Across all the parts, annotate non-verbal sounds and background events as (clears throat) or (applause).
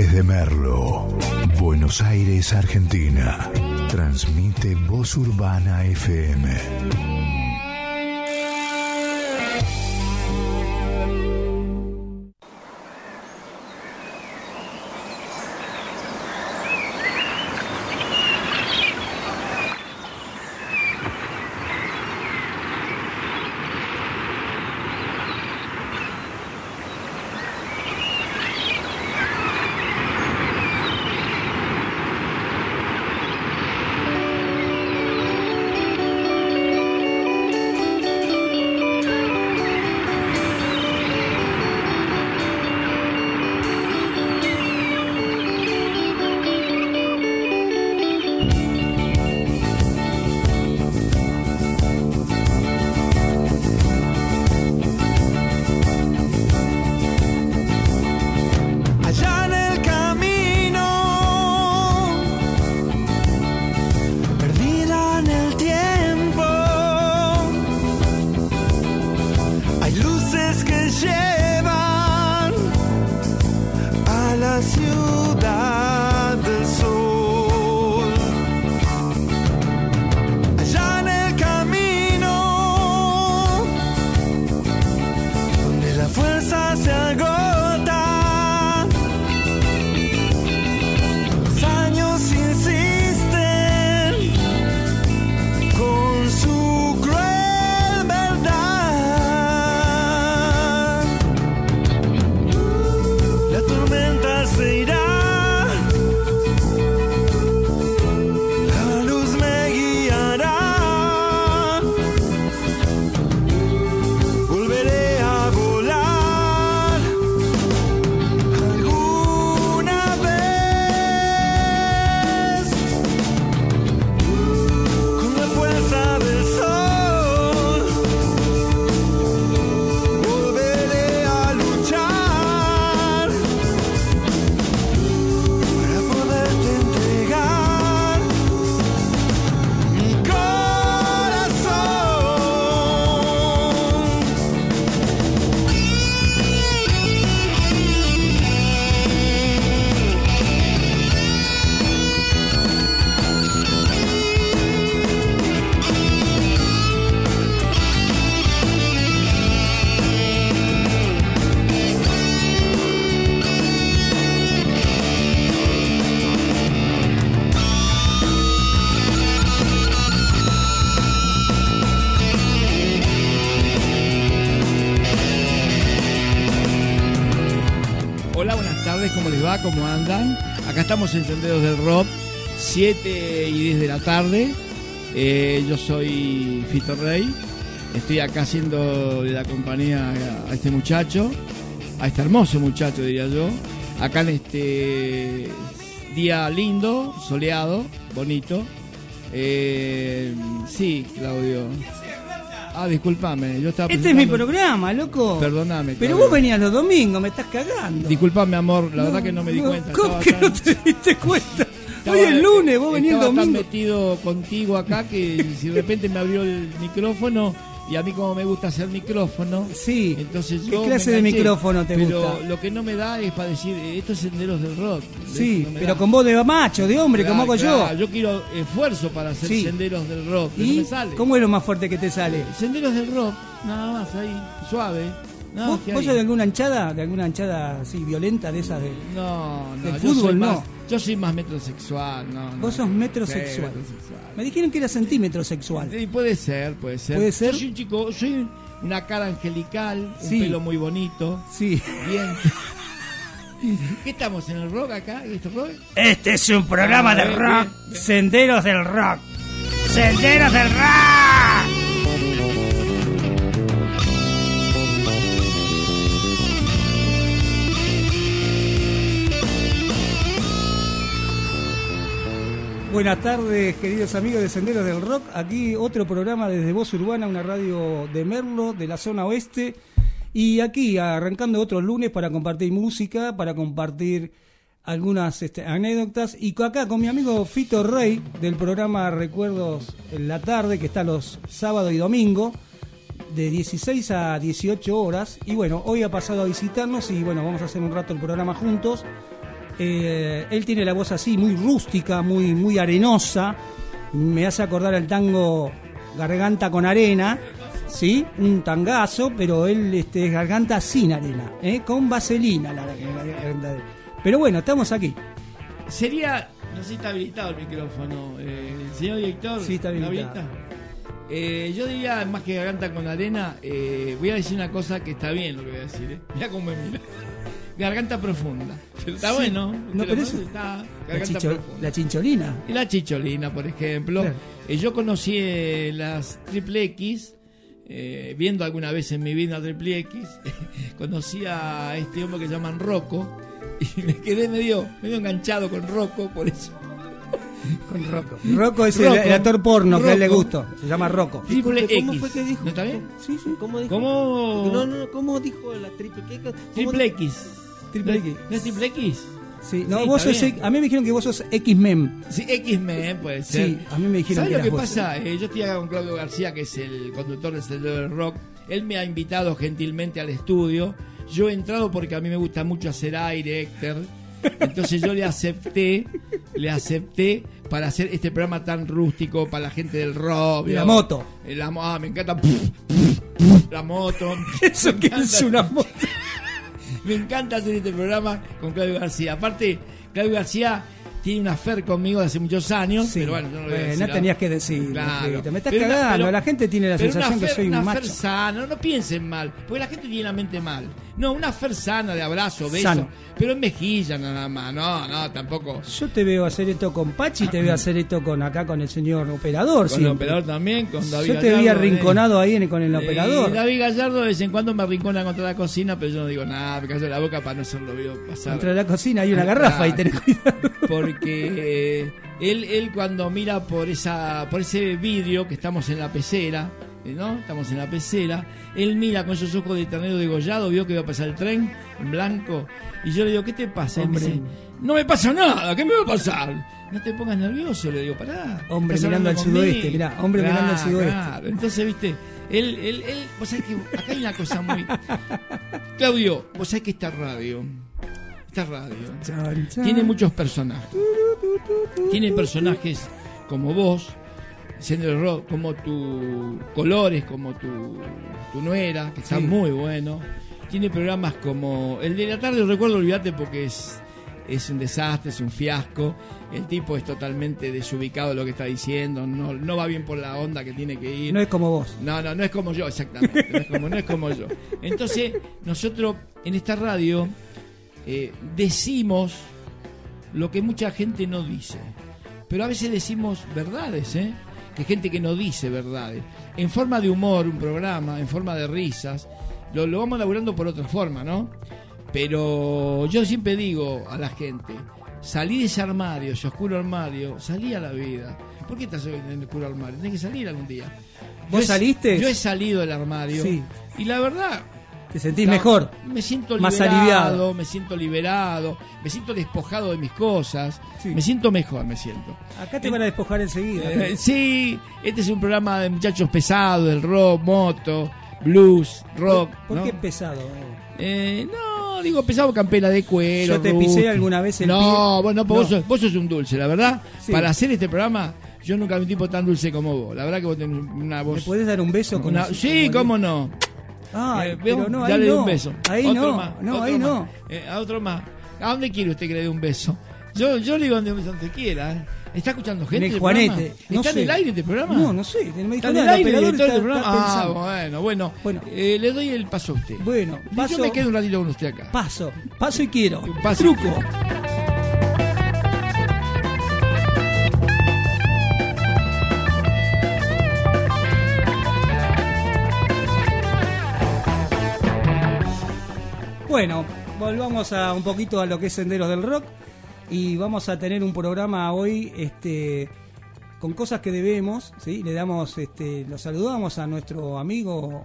Desde Merlo, Buenos Aires, Argentina. Transmite Voz Urbana FM. Estamos en Senderos del Rock, 7 y 10 de la tarde. Eh, yo soy Fito Rey. Estoy acá haciendo de la compañía a este muchacho, a este hermoso muchacho, diría yo. Acá en este día lindo, soleado, bonito. Eh, sí, Claudio. Ah, discúlpame, yo estaba Este es mi programa, loco. Perdóname. Pero vos venías los domingos, me estás cagando. Disculpame, amor, la verdad que no me di cuenta. ¿Cómo que no te diste cuenta? Hoy es lunes, vos venías el domingo. tan metido contigo acá que si de repente me abrió el micrófono y a mí como me gusta hacer micrófono. Sí. Entonces ¿Qué clase de micrófono te pero lo que no me da es para decir, eh, estos senderos del rock. Sí, pero con voz de macho, de hombre, como hago yo. Yo quiero esfuerzo para hacer senderos del rock. ¿Y no me sale. ¿Cómo es lo más fuerte que te sale? Senderos del rock, nada más ahí, suave. ¿Vos, ¿Vos sos de alguna anchada? ¿De alguna anchada así violenta de esas de, no, no, del fútbol? no. yo soy más metrosexual, no. Vos sos metrosexual. Me dijeron que era centímetro sexual. Sí, puede ser, puede ser. Puede ser. Yo soy un chico, soy una cara angelical, un pelo muy bonito. Sí. Bien. (laughs) (laughs) ¿Qué estamos en el rock acá? Este es un programa ah, de rock. Senderos del rock. Senderos del rock. Buenas tardes, queridos amigos de Senderos del Rock. Aquí otro programa desde Voz Urbana, una radio de Merlo, de la zona oeste. Y aquí arrancando otro lunes para compartir música, para compartir algunas este, anécdotas. Y acá con mi amigo Fito Rey del programa Recuerdos en la tarde, que está los sábados y domingos, de 16 a 18 horas. Y bueno, hoy ha pasado a visitarnos y bueno, vamos a hacer un rato el programa juntos. Eh, él tiene la voz así, muy rústica, muy, muy arenosa. Me hace acordar al tango Garganta con Arena, ¿sí? Un tangazo, pero él este, es garganta sin arena, ¿eh? con vaselina la, la- la. Pero bueno, estamos aquí. Sería, no sé si está habilitado el micrófono, eh, señor director. Sí, está ¿lo habilitado. habilita? Eh, yo diría, más que garganta con arena, eh, voy a decir una cosa que está bien lo que voy a decir. ¿eh? (laughs) Mira cómo me mira. Garganta profunda. Pero está Sí. bueno. No, ¿te lo pero eso-? Está La, chicho- la chincholina. Y la chicholina, por ejemplo. Claro. Eh, yo conocí las triple X, eh, viendo alguna vez en mi vida triple X, (laughs) conocí a este hombre que llaman Rocco y (laughs) me quedé medio, medio enganchado con Rocco, por eso. Con Rocco. (laughs) Rocco es el, Rocco. el actor porno que a él le gustó. Se llama Rocco. Triple Disculpe, ¿cómo X. fue que dijo? ¿No está bien? Sí, sí. ¿Cómo dijo? ¿Cómo? No, no, ¿cómo dijo la triple ¿qué? ¿Cómo Triple X. Triple X. ¿No es triple X? Sí, no, Sí, vos sos, a mí me dijeron que vos sos X-Men. Sí, X-Men puede ser. Sí, a mí me dijeron ¿Sabes que lo que vos. pasa? Eh, yo estoy acá con Claudio García, que es el conductor del Sendero del Rock. Él me ha invitado gentilmente al estudio. Yo he entrado porque a mí me gusta mucho hacer aire, Héctor. Entonces yo le acepté, le acepté para hacer este programa tan rústico para la gente del rock. La moto. Eh, La, ah, me encanta (laughs) la moto. (laughs) Eso que es una moto. (laughs) Me encanta hacer este programa con Claudio García. Aparte, Claudio García tiene una fer conmigo de hace muchos años, Sí. pero bueno, yo no lo voy a Bueno, decir no tenías que decirlo, Claro. Me estás Pero una- cagando. pero- la gente tiene la sensación que soy un una macho. fer sana, no piensen mal, porque la gente tiene la mente mal. No, una fer sana de abrazo, beso, Sano. pero en mejilla nada más. No, no, tampoco. Yo te veo hacer esto con Pachi, te veo hacer esto con acá con el señor operador. Con el operador también, con David Yo te vi Gallardo, arrinconado ahí en- con el eh. operador. David Gallardo de vez en cuando me arrincona contra la cocina, pero yo no digo nada, me callo la boca para no hacerlo veo pasar. De la cocina hay una garrafa y tenés cuidado. (laughs) porque eh, él, él cuando mira por esa por ese vidrio que estamos en la pecera, eh, ¿no? Estamos en la pecera, él mira con esos ojos de ternero degollado, vio que iba a pasar el tren en blanco, y yo le digo, ¿qué te pasa? Él me Hombre. dice, no me pasa nada, ¿qué me va a pasar? No te pongas nervioso, le digo, pará. Hombre mirando al sudoeste, conmigo". mirá, hombre mirando al sudoeste. Claro, entonces, viste, él, él, él, vos sabés que acá hay una cosa muy... Claudio, vos sabés que esta radio, esta radio, tiene muchos personajes. Tiene personajes como vos, Sendero del Rock, como tu Colores, como tu, tu nuera, que está Sí. muy bueno. Tiene programas como el de la tarde, recuerdo, olvídate porque es, es un desastre, es un fiasco. El tipo es totalmente desubicado de lo que está diciendo, no, no va bien por la onda que tiene que ir. No es como vos. No, no, no es como yo, exactamente. No es como, no es como yo. Entonces, nosotros en esta radio eh, decimos lo que mucha gente no dice. Pero a veces decimos verdades, ¿eh? Que gente que no dice verdades. En forma de humor, un programa, en forma de risas. Lo, lo vamos elaborando por otra forma, ¿no? Pero yo siempre digo a la gente, salí de ese armario, ese oscuro armario, salí a la vida. ¿Por qué estás en el oscuro armario? Tienes que salir algún día. ¿Vos Yo he- saliste? Yo he salido del armario. Sí. Y la verdad, Te sentís no, mejor. Me siento Más liberado, aliviado. me siento liberado, me siento despojado de mis cosas, Sí. me siento mejor, me siento. Acá te van a despojar enseguida. Eh, sí, este es un programa de muchachos pesados, del rock, moto, blues, rock. ¿Por ¿no? qué pesado? Eh, no, digo pesado, campera de cuero. Yo te pisé alguna vez el No, pie. bueno, pues Vos, No. sos, vos sos un dulce, la verdad. Sí. Para hacer este programa, yo nunca vi un tipo tan dulce como vos. La verdad que vos tenés una voz. ¿Me podés dar un beso con una- sí, cómo no. Ay, Eh, pero no, ya ahí no. un beso. Ahí Otro no, más, no, otro ahí más. no. Eh, a otro más. ¿A dónde quiere usted que le dé un beso? Yo, yo le digo donde, donde quiera. ¿eh? ¿Está escuchando gente? En el Juanete. No ¿Está sé. en el aire este programa? No, no sé. Me dijo, ¿Está en el el aire director está, del programa? está Ah, bueno, bueno. Bueno. Eh, le doy el paso a usted. Bueno, Y paso, Yo me quedo un ratito con usted acá. paso, paso y quiero. Paso. Truco. Bueno, volvamos a un poquito a lo que es Senderos del Rock y vamos a tener un programa hoy este con cosas que debemos, ¿sí? Le damos este lo saludamos a nuestro amigo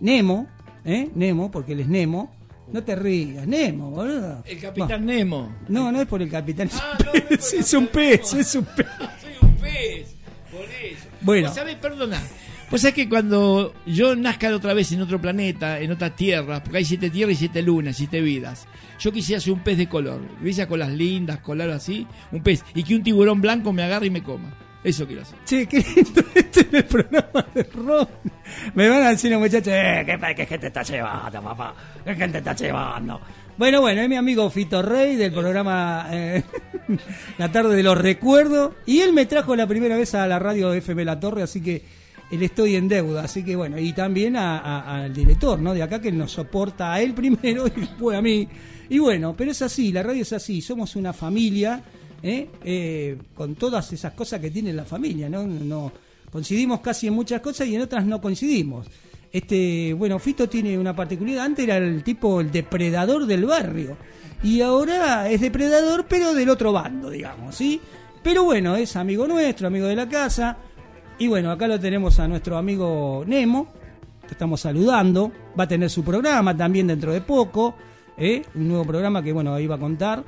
Nemo, ¿eh? Nemo, porque él es Nemo. No te rías, Nemo, boludo. El capitán Nemo. No, no es por el capitán, (laughs) es Ah, un no, no es un pez, es un pez. Soy un pez. Por eso. Bueno. Vos sabés, perdona. Pues es que cuando yo nazca otra vez en otro planeta, en otra tierra, porque hay siete tierras y siete lunas, siete vidas, yo quisiera ser un pez de color, ¿viste? Con las lindas, color así, un pez, y que un tiburón blanco me agarre y me coma. Eso quiero hacer. Che, qué lindo (laughs) este es el programa de rock. Me van a decir los muchachos, eh, ¿qué, qué gente está llevando, papá? ¿Qué gente está llevando? Bueno, bueno, es mi amigo Fito Rey del programa eh, (laughs) La Tarde de los Recuerdos. Y él me trajo la primera vez a la radio FM La Torre, así que él estoy en deuda. Así que bueno, y también a- al director, ¿no? De acá que nos soporta a él (laughs) primero y después a mí. Y bueno, pero es así, la radio es así, somos una familia, ¿eh? Eh, con todas esas cosas que tiene la familia, ¿no? no Coincidimos casi en muchas cosas y en otras no coincidimos. Este, bueno, Fito tiene una particularidad. Antes era el tipo, el depredador del barrio. Y ahora es depredador, pero del otro bando, digamos, ¿sí? Pero bueno, es amigo nuestro, amigo de la casa. Y bueno, acá lo tenemos a nuestro amigo Nemo. Te estamos saludando. Va a tener su programa también dentro de poco. ¿eh? Un nuevo programa que, bueno, ahí va a contar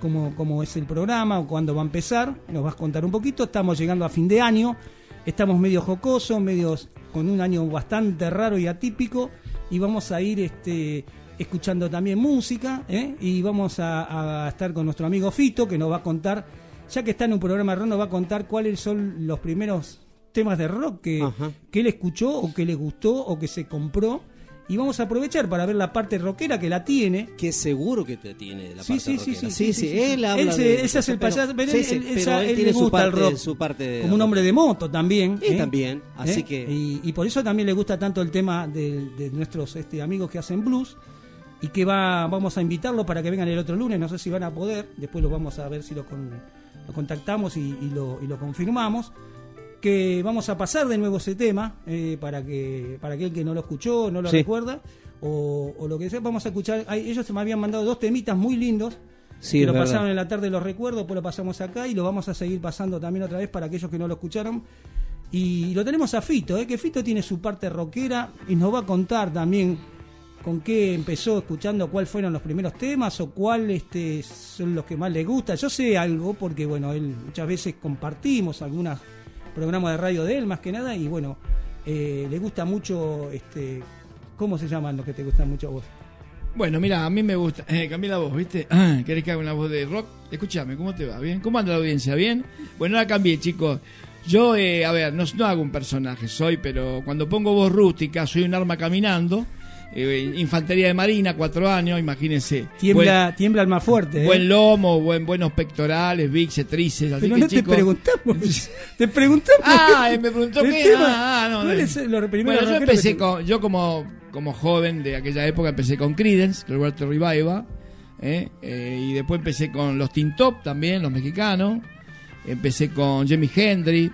cómo, cómo es el programa o cuándo va a empezar. Nos vas a contar un poquito. Estamos llegando a fin de año. Estamos medio jocosos, medios con un año bastante raro y atípico. Y vamos a ir este, escuchando también música. ¿eh? Y vamos a, a estar con nuestro amigo Fito, que nos va a contar, ya que está en un programa rock, nos va a contar cuáles son los primeros temas de rock que, Ajá. que él escuchó o que le gustó o que se compró. Y vamos a aprovechar para ver la parte rockera que la tiene. Que seguro que te tiene la Sí, parte sí, rockera. sí, sí, sí, sí. él habla Él se- de ese es el payaso, pero él- él- pero él él tiene le su gusta el parte, rock. su parte de como un hombre de moto también. Y ¿eh? también, así ¿Eh? que- Y, y por eso también le gusta tanto el tema de, de nuestros este, amigos que hacen blues y que va vamos a invitarlo para que vengan el otro lunes, no sé si van a poder, después lo vamos a ver si lo, con- lo contactamos y, y lo, y lo confirmamos. Que vamos a pasar de nuevo ese tema eh, para que para aquel que no lo escuchó, no lo Sí. recuerda o, o lo que sea, vamos a escuchar. ay, ellos me habían mandado dos temitas muy lindos Sí, que lo verdad. pasaron en la tarde los recuerdos, después lo pasamos acá y lo vamos a seguir pasando también otra vez para aquellos que no lo escucharon. Y lo tenemos a Fito, ¿eh? que Fito tiene su parte rockera y nos va a contar también con qué empezó escuchando, cuáles fueron los primeros temas o cuáles este, son los que más le gusta. Yo sé algo porque, bueno, él muchas veces compartimos algunos programas de radio de él, más que nada, y bueno, eh, le gusta mucho, este, ¿cómo se llaman los que te gustan mucho a vos? Bueno, mira, a mí me gusta. (laughs) Eh, cambié la voz, ¿viste? Ah, ¿Querés que haga una voz de rock? Escúchame, ¿cómo te va? ¿Bien? ¿Cómo anda la audiencia? ¿Bien? Bueno, la cambié, chicos. Yo, eh, a ver, no, no hago un personaje, soy, pero cuando pongo voz rústica, soy un arma caminando. Eh, infantería de marina, cuatro años, imagínense. Tiembla, tiembla el más fuerte. Buen, ¿eh? buen lomo, buen, buenos pectorales, bíceps, tríceps. Así Pero que, no te preguntamos. (laughs) te preguntamos. Ah, eh, me preguntó qué. Ah, no, ¿Cuál no. es lo primero Bueno, yo empecé que con, yo como, como joven de aquella época empecé con Creedence, Roberto Revival, ¿eh? Y después empecé con los Teen Top también, los mexicanos, empecé con Jimi Hendrix,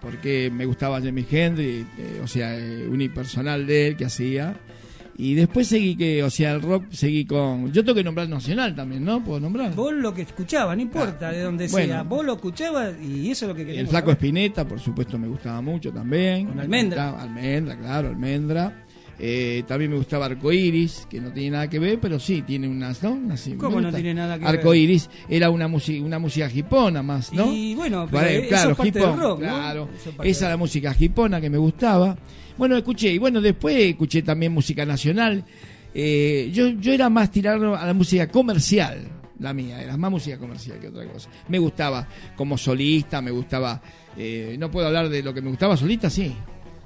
porque me gustaba Jimi Hendrix, eh, o sea, eh, unipersonal de él que hacía. Y después seguí que, o sea, el rock seguí con. Yo tengo que nombrar nacional también, ¿no? ¿Puedo nombrar? Vos lo que escuchabas, no importa de donde Bueno. sea, vos lo escuchabas y eso es lo que queremos. El Flaco. Espineta, por supuesto, me gustaba mucho también. Con Me Almendra. Almendra, claro, Almendra. Eh, también me gustaba Arcoiris, que no tiene nada que ver, pero sí, tiene unas, ¿no? Unas- ¿Cómo no tiene nada que ver? Arcoiris era una, música una música hipona más, ¿no? Y bueno, pero Vale, eso claro, es parte del rock, ¿no? claro. Eso es parte Esa del- la música hipona que me gustaba. Bueno, escuché, y bueno, después escuché también música nacional. Eh, yo, yo era más tirado a la música comercial, la mía, era más música comercial que otra cosa. Me gustaba como solista, me gustaba. eh, no puedo hablar de lo que me gustaba solista, sí.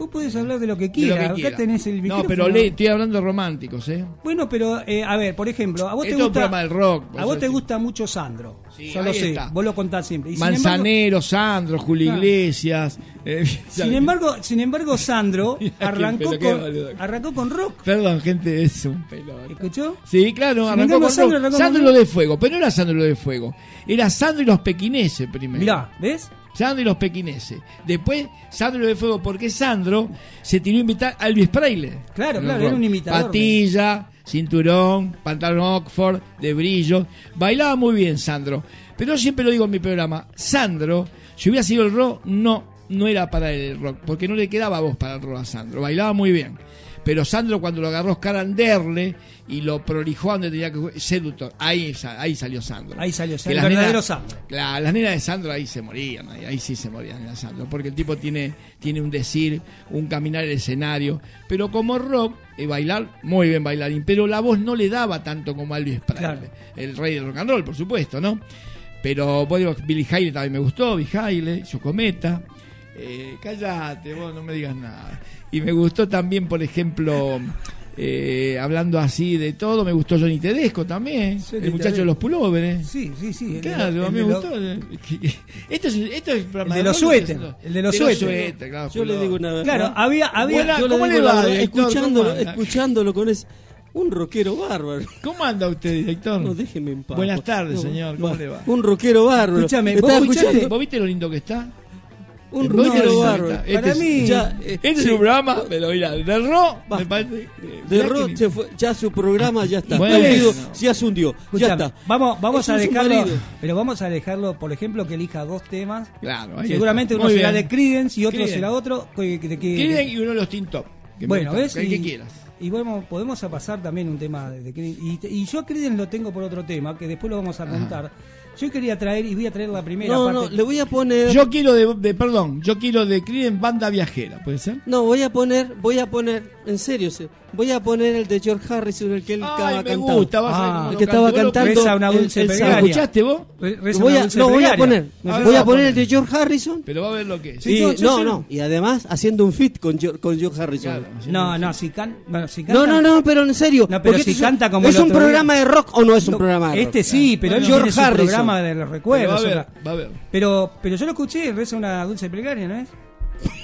Vos podés hablar de lo que de lo quieras, que acá quiera. tenés el No, micrófono. pero le, estoy hablando de románticos, ¿eh? Bueno, pero eh, a ver, por ejemplo, a vos te Esto es un gusta programa del rock. a vos te sí. gusta mucho Sandro. Sí, Yo lo sé, está. vos lo contás siempre. Y embargo- Manzanero, Sandro, Julio Claro. Iglesias. eh, (laughs) Sin embargo, sin embargo, Sandro (laughs) arrancó con, arrancó con rock. Perdón, gente, es un pelota. ¿Escuchó? Sí, claro, Sin arrancó con Sandro rock. arrancó Sandro con y lo de fuego, pero no era Sandro lo de fuego. Era Sandro y los pequineses primero. Mirá, ¿ves? Sandro y los pequineses. Después, Sandro de fuego, porque Sandro se tiró a invitar a Elvis Presley. Claro, claro, era un imitador. Patilla, cinturón, pantalón Oxford, de brillo. Bailaba muy bien Sandro. Pero yo siempre lo digo en mi programa, Sandro, si hubiera sido el rock, no, no era para el rock, porque no le quedaba voz para el rock a Sandro. Bailaba muy bien. Pero Sandro cuando lo agarró Oscar Anderle y lo prolijó donde tenía que jugar, seductor, ahí, ahí salió Sandro. Ahí salió, Que el las verdadero nenas- Sandro. Claro, las nenas de Sandro ahí se morían, ahí, ahí sí se morían de Sandro, porque el tipo tiene, tiene un decir, un caminar el escenario, pero como rock, eh, bailar, muy bien bailarín, pero la voz no le daba tanto como a Elvis Presley, Claro. el rey del rock and roll, por supuesto, ¿no? Pero vos digo, Billy Hailey también me gustó, Billy Hailey, Yocometa, eh, cállate, vos no me digas nada. Y me gustó también, por ejemplo, eh, hablando así de todo, me gustó Johnny Tedesco también, Johnny el muchacho de los pulóveres. Sí, sí, sí. Claro, a mí me lo- gustó. (laughs) Esto es, esto es El de los suéter, el de los suéter. suéter, claro, Yo le digo una Claro, ¿no? había, había, Buena- Yo ¿cómo le va, escuchándolo, escuchándolo con ese un rockero bárbaro. ¿Cómo anda usted, director? No, déjeme en paz. Buenas tardes, No, señor. ¿Cómo va. le va? Un rockero bárbaro. Escúchame, ¿vos ¿Vos viste lo lindo que está? Un ¿Vos viste lo que bárbaro. está? Para Este es- mí- Ya, eh, Este es sí, un programa, pero mira, de rock, Va. me parece. que- de mirá rock que- se fue, ya su programa ya está. Bueno. Hundido, ya se hundió. Ya está. Vamos, vamos Eso a dejarlo, pero vamos a dejarlo, por ejemplo, que elija dos temas. Claro, ahí Seguramente está. uno será de Creedence y otro Creedence. será otro. que- de que- Quieren y uno de los Top. me Bueno, ¿ves? El y, que quieras. y bueno, podemos pasar también un tema de, de Creedence. Y, y yo a Creedence lo tengo por otro tema, que después lo vamos a contar. Yo quería traer, y voy a traer la primera No, parte. no, le voy a poner. Yo quiero de, de- perdón, yo quiero de Creedence Banda Viajera, ¿puede ser? No, voy a poner, voy a poner, en serio, se- voy a poner el de George Harrison, el que él estaba me cantando. gusta, vas Ah, el lo que estaba canto. ¿Vos lo- cantando. Reza una el- dulce el plegaria. ¿Lo sábado. escuchaste vos? Re- reza Voy una a, dulce no, voy a poner, voy a poner el de George Harrison. Pero va a ver lo que es. Sí, y, yo- yo no, no, y además haciendo un fit con, Geo- con George Harrison. Claro. No, no, si, can, bueno, si canta. No, no, no, pero en serio. No, pero si canta como ¿Es un día. programa de rock o no es un No, programa de rock? Este sí, pero él George Harrison. programa de los recuerdos. va a ver, va a ver. Pero, pero yo lo escuché, reza una dulce plegaria, ¿no es?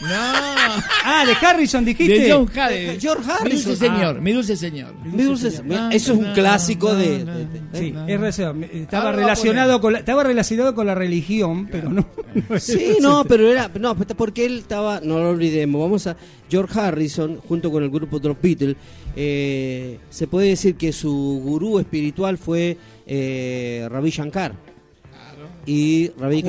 No. (laughs) Ah, de Harrison dijiste. De John Harris. George Mi Harrison. dulce señor, mi dulce señor. Mi dulce- señor. eso es un clásico de. Na, de- na, de- na, Sí, na. es razón. Estaba relacionado con la, estaba relacionado con la religión, pero no. no Sí, no, pero era. No, porque él estaba. No lo olvidemos. Vamos a. George Harrison, junto con el grupo de los Beatles, eh, se puede decir que su gurú espiritual fue eh, Ravi Shankar. Y Ravi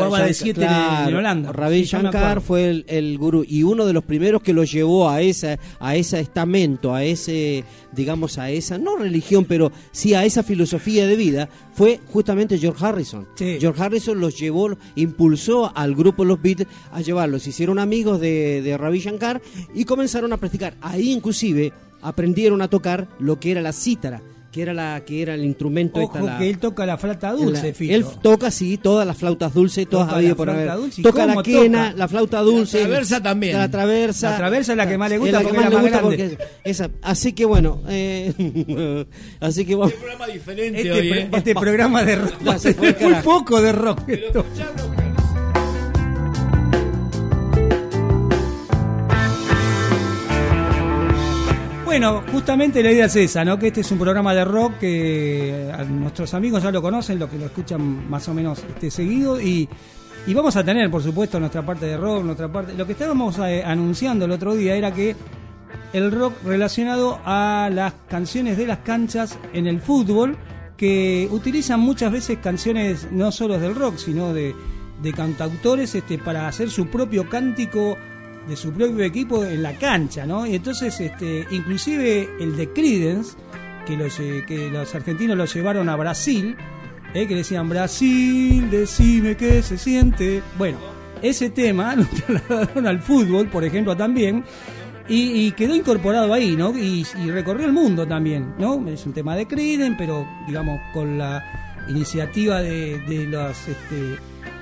de en- Holanda. Shankar fue el, el gurú y uno de los primeros que lo llevó a esa a ese estamento, a ese digamos a esa no religión, pero sí a esa filosofía de vida fue justamente George Harrison. Sí. George Harrison los llevó, impulsó al grupo Los Beatles a llevarlos, hicieron amigos de, de Ravi Shankar y comenzaron a practicar. Ahí inclusive aprendieron a tocar lo que era la cítara, que era la que era el instrumento Ojo esta, la- que él toca la flauta dulce, la- Fito. él toca, sí, todas las flautas dulces, todas habido la por flauta haber. dulce, ¿y Toca la quena, toca? la flauta dulce. traversa también. La traversa. La traversa es la que más le gusta Es la que más le la más gusta porque es- esa. Así que bueno, eh, (laughs) así que bueno. Un programa diferente Este, hoy, pro- ¿eh? este programa de rock. (laughs) Muy poco de rock. Pero Bueno, justamente la idea es esa, ¿no? Que este es un programa de rock que a nuestros amigos ya lo conocen, los que lo escuchan más o menos este, seguido y, y vamos a tener, por supuesto, nuestra parte de rock, nuestra parte. Lo que estábamos eh, anunciando el otro día era que el rock relacionado a las canciones de las canchas en el fútbol que utilizan muchas veces canciones no solo del rock, sino de, de cantautores este, para hacer su propio cántico de su propio equipo en la cancha, ¿no? Y entonces, este, inclusive el de Creedence, que los, eh, que los argentinos lo llevaron a Brasil, eh, que decían Brasil, decime qué se siente. Bueno, ese tema (laughs) lo trasladaron al fútbol, por ejemplo, también. Y, quedó incorporado ahí, ¿no? Y, recorrió el mundo también, ¿no? Es un tema de Creedence, pero digamos con la iniciativa de, de los este,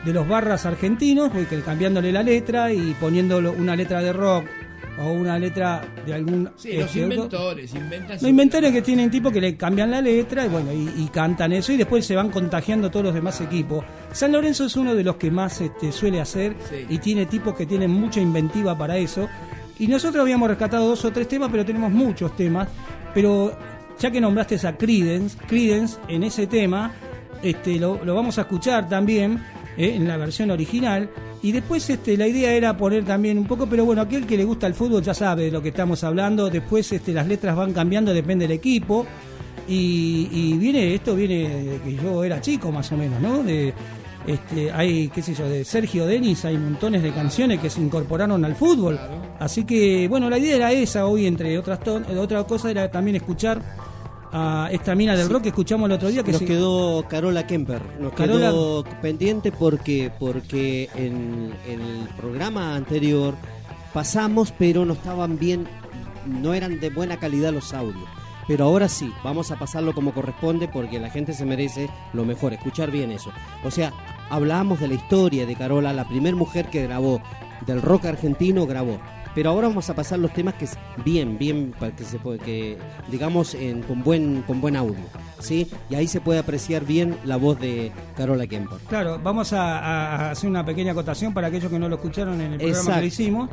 de los barras argentinos, porque cambiándole la letra y poniéndolo una letra de rock o una letra de algún Sí, los este, otro- inventores inventan. los inventores que tienen tipo que le cambian la letra y bueno, y, y cantan eso y después se van contagiando todos los demás equipos. San Lorenzo es uno de los que más este, suele hacer Sí. y tiene tipos que tienen mucha inventiva para eso. Y nosotros habíamos rescatado dos o tres temas, pero tenemos muchos temas. Pero ya que nombraste a Credence, Credence en ese tema, este, lo, lo vamos a escuchar también eh, en la versión original. Y después este, la idea era poner también un poco, pero bueno, aquel que le gusta el fútbol ya sabe de lo que estamos hablando. Después este, las letras van cambiando, depende del equipo. Y, y viene, esto viene de que yo era chico más o menos, ¿no? De, Este, hay, qué sé yo, de Sergio Denis, hay montones de canciones que se incorporaron al fútbol. Así que, bueno, la idea era esa hoy, entre otras ton- eh, otra cosa, era también escuchar a esta mina del rock que escuchamos el otro día. Que nos se- quedó Carola Kemper, nos Carola- quedó pendiente porque porque en el programa anterior pasamos, pero no estaban bien, no eran de buena calidad los audios. Pero ahora sí, vamos a pasarlo como corresponde porque la gente se merece lo mejor, escuchar bien eso. O sea, hablamos de la historia de Carola, la primer mujer que grabó del rock argentino grabó. Pero ahora vamos a pasar los temas que es bien, bien, para que se puede, que digamos en- con buen, con buen audio, sí, y ahí se puede apreciar bien la voz de Carola Kemper. Claro, vamos a, a hacer una pequeña acotación para aquellos que no lo escucharon en el programa Exacto. que lo hicimos.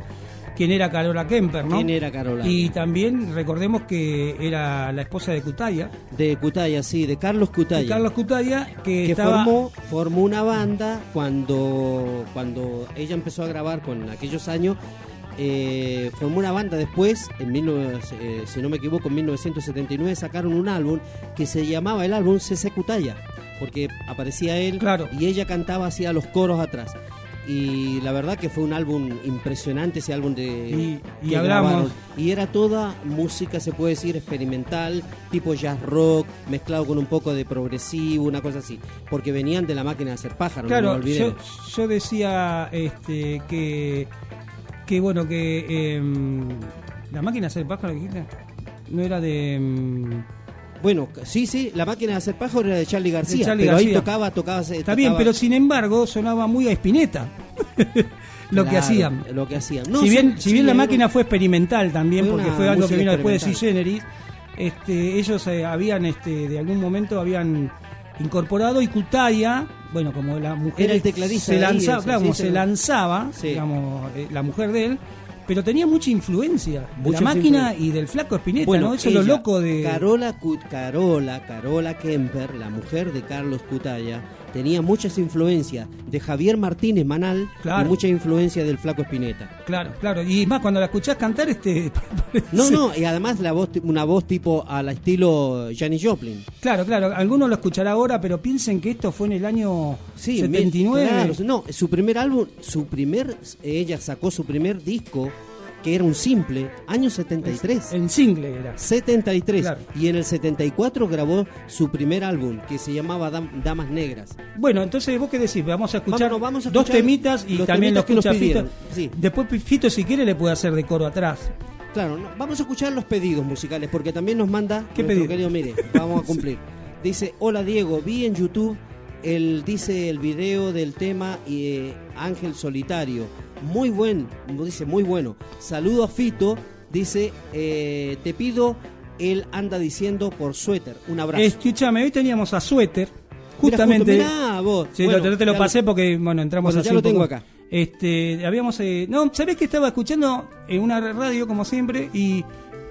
Quién era Carola Kemper, ¿no? ¿Quién era Carola? Y también recordemos que era la esposa de Cutaya, De Cutaya, sí, de Carlos Cutaya. de Carlos Cutaya, que, que estaba formó, formó una banda cuando, cuando ella empezó a grabar con aquellos años. Eh, formó una banda después, en 19 eh, si no me equivoco, en 1979 sacaron un álbum que se llamaba el álbum CC Cutaya, porque aparecía él Claro. y ella cantaba hacía los coros atrás. Y la verdad que fue un álbum impresionante ese álbum de Y- y hablamos- grabaron. y era toda música se puede decir experimental tipo jazz rock mezclado con un poco de progresivo una cosa así porque venían de la máquina de hacer pájaros no Claro, lo yo, yo decía este, que, que bueno, que em, la máquina de hacer pájaro, dijiste, no era de... em, bueno sí sí la máquina de hacer pájaros era de Charlie García pero ahí García. tocaba tocaba está bien, pero sin embargo sonaba muy a Espineta (laughs) lo que hacían. lo que hacían No, si bien, sí, si sí, bien la era- máquina fue experimental también, Fue porque fue algo que vino después de Sui. Generis, este, ellos eh, habían, este, de algún momento habían incorporado y Cutaya, bueno, como la mujer Era el tecladista se de lanzaba, ese, claro, sí, como se lanzaba, Sí. digamos, eh, la mujer de él, pero tenía mucha influencia de Mucha la máquina influencia. y del flaco Espineta, Bueno, ¿no? Eso es lo loco de Carola, Carola, Carola Kemper, la mujer de Carlos Cutaya, tenía muchas influencias de Javier Martínez Manal Claro. y mucha influencia del Flaco Espineta. Claro, claro. Y más cuando la escuchás cantar, este. (laughs) No, no, y además la voz, una voz tipo al estilo Janis Joplin. Claro, claro. Algunos lo escuchará ahora, pero piensen que esto fue en el año Sí, 79. claro, no, su primer álbum, su primer, ella sacó su primer disco, que era un simple, año 73. En single era. 73 Claro. y en el 74 grabó su primer álbum que se llamaba Dam- Damas Negras. Bueno, entonces vos qué decís, vamos a escuchar, Vámonos, vamos a dos temitas y los también lo temitas que nos Fito. sí. Después Fito si quiere le puede hacer de coro atrás. Claro, no, vamos a escuchar los pedidos musicales porque también nos manda ¿Qué pedido? querido Mire, vamos a cumplir. (laughs) Dice, "Hola Diego, vi en YouTube el dice el video del tema eh, Ángel Solitario. Muy buen, dice muy bueno. Saludo a Fito, dice, eh, te pido él anda diciendo por suéter. Un abrazo. Escúchame, hoy teníamos a Suéter, Mira, justamente. justo, mirá vos. Sí, Bueno, lo- te, lo pasé porque, bueno, entramos Bueno, así ya lo poco. tengo acá. Este, habíamos, eh, no, ¿sabés que estaba escuchando en una radio como siempre? Y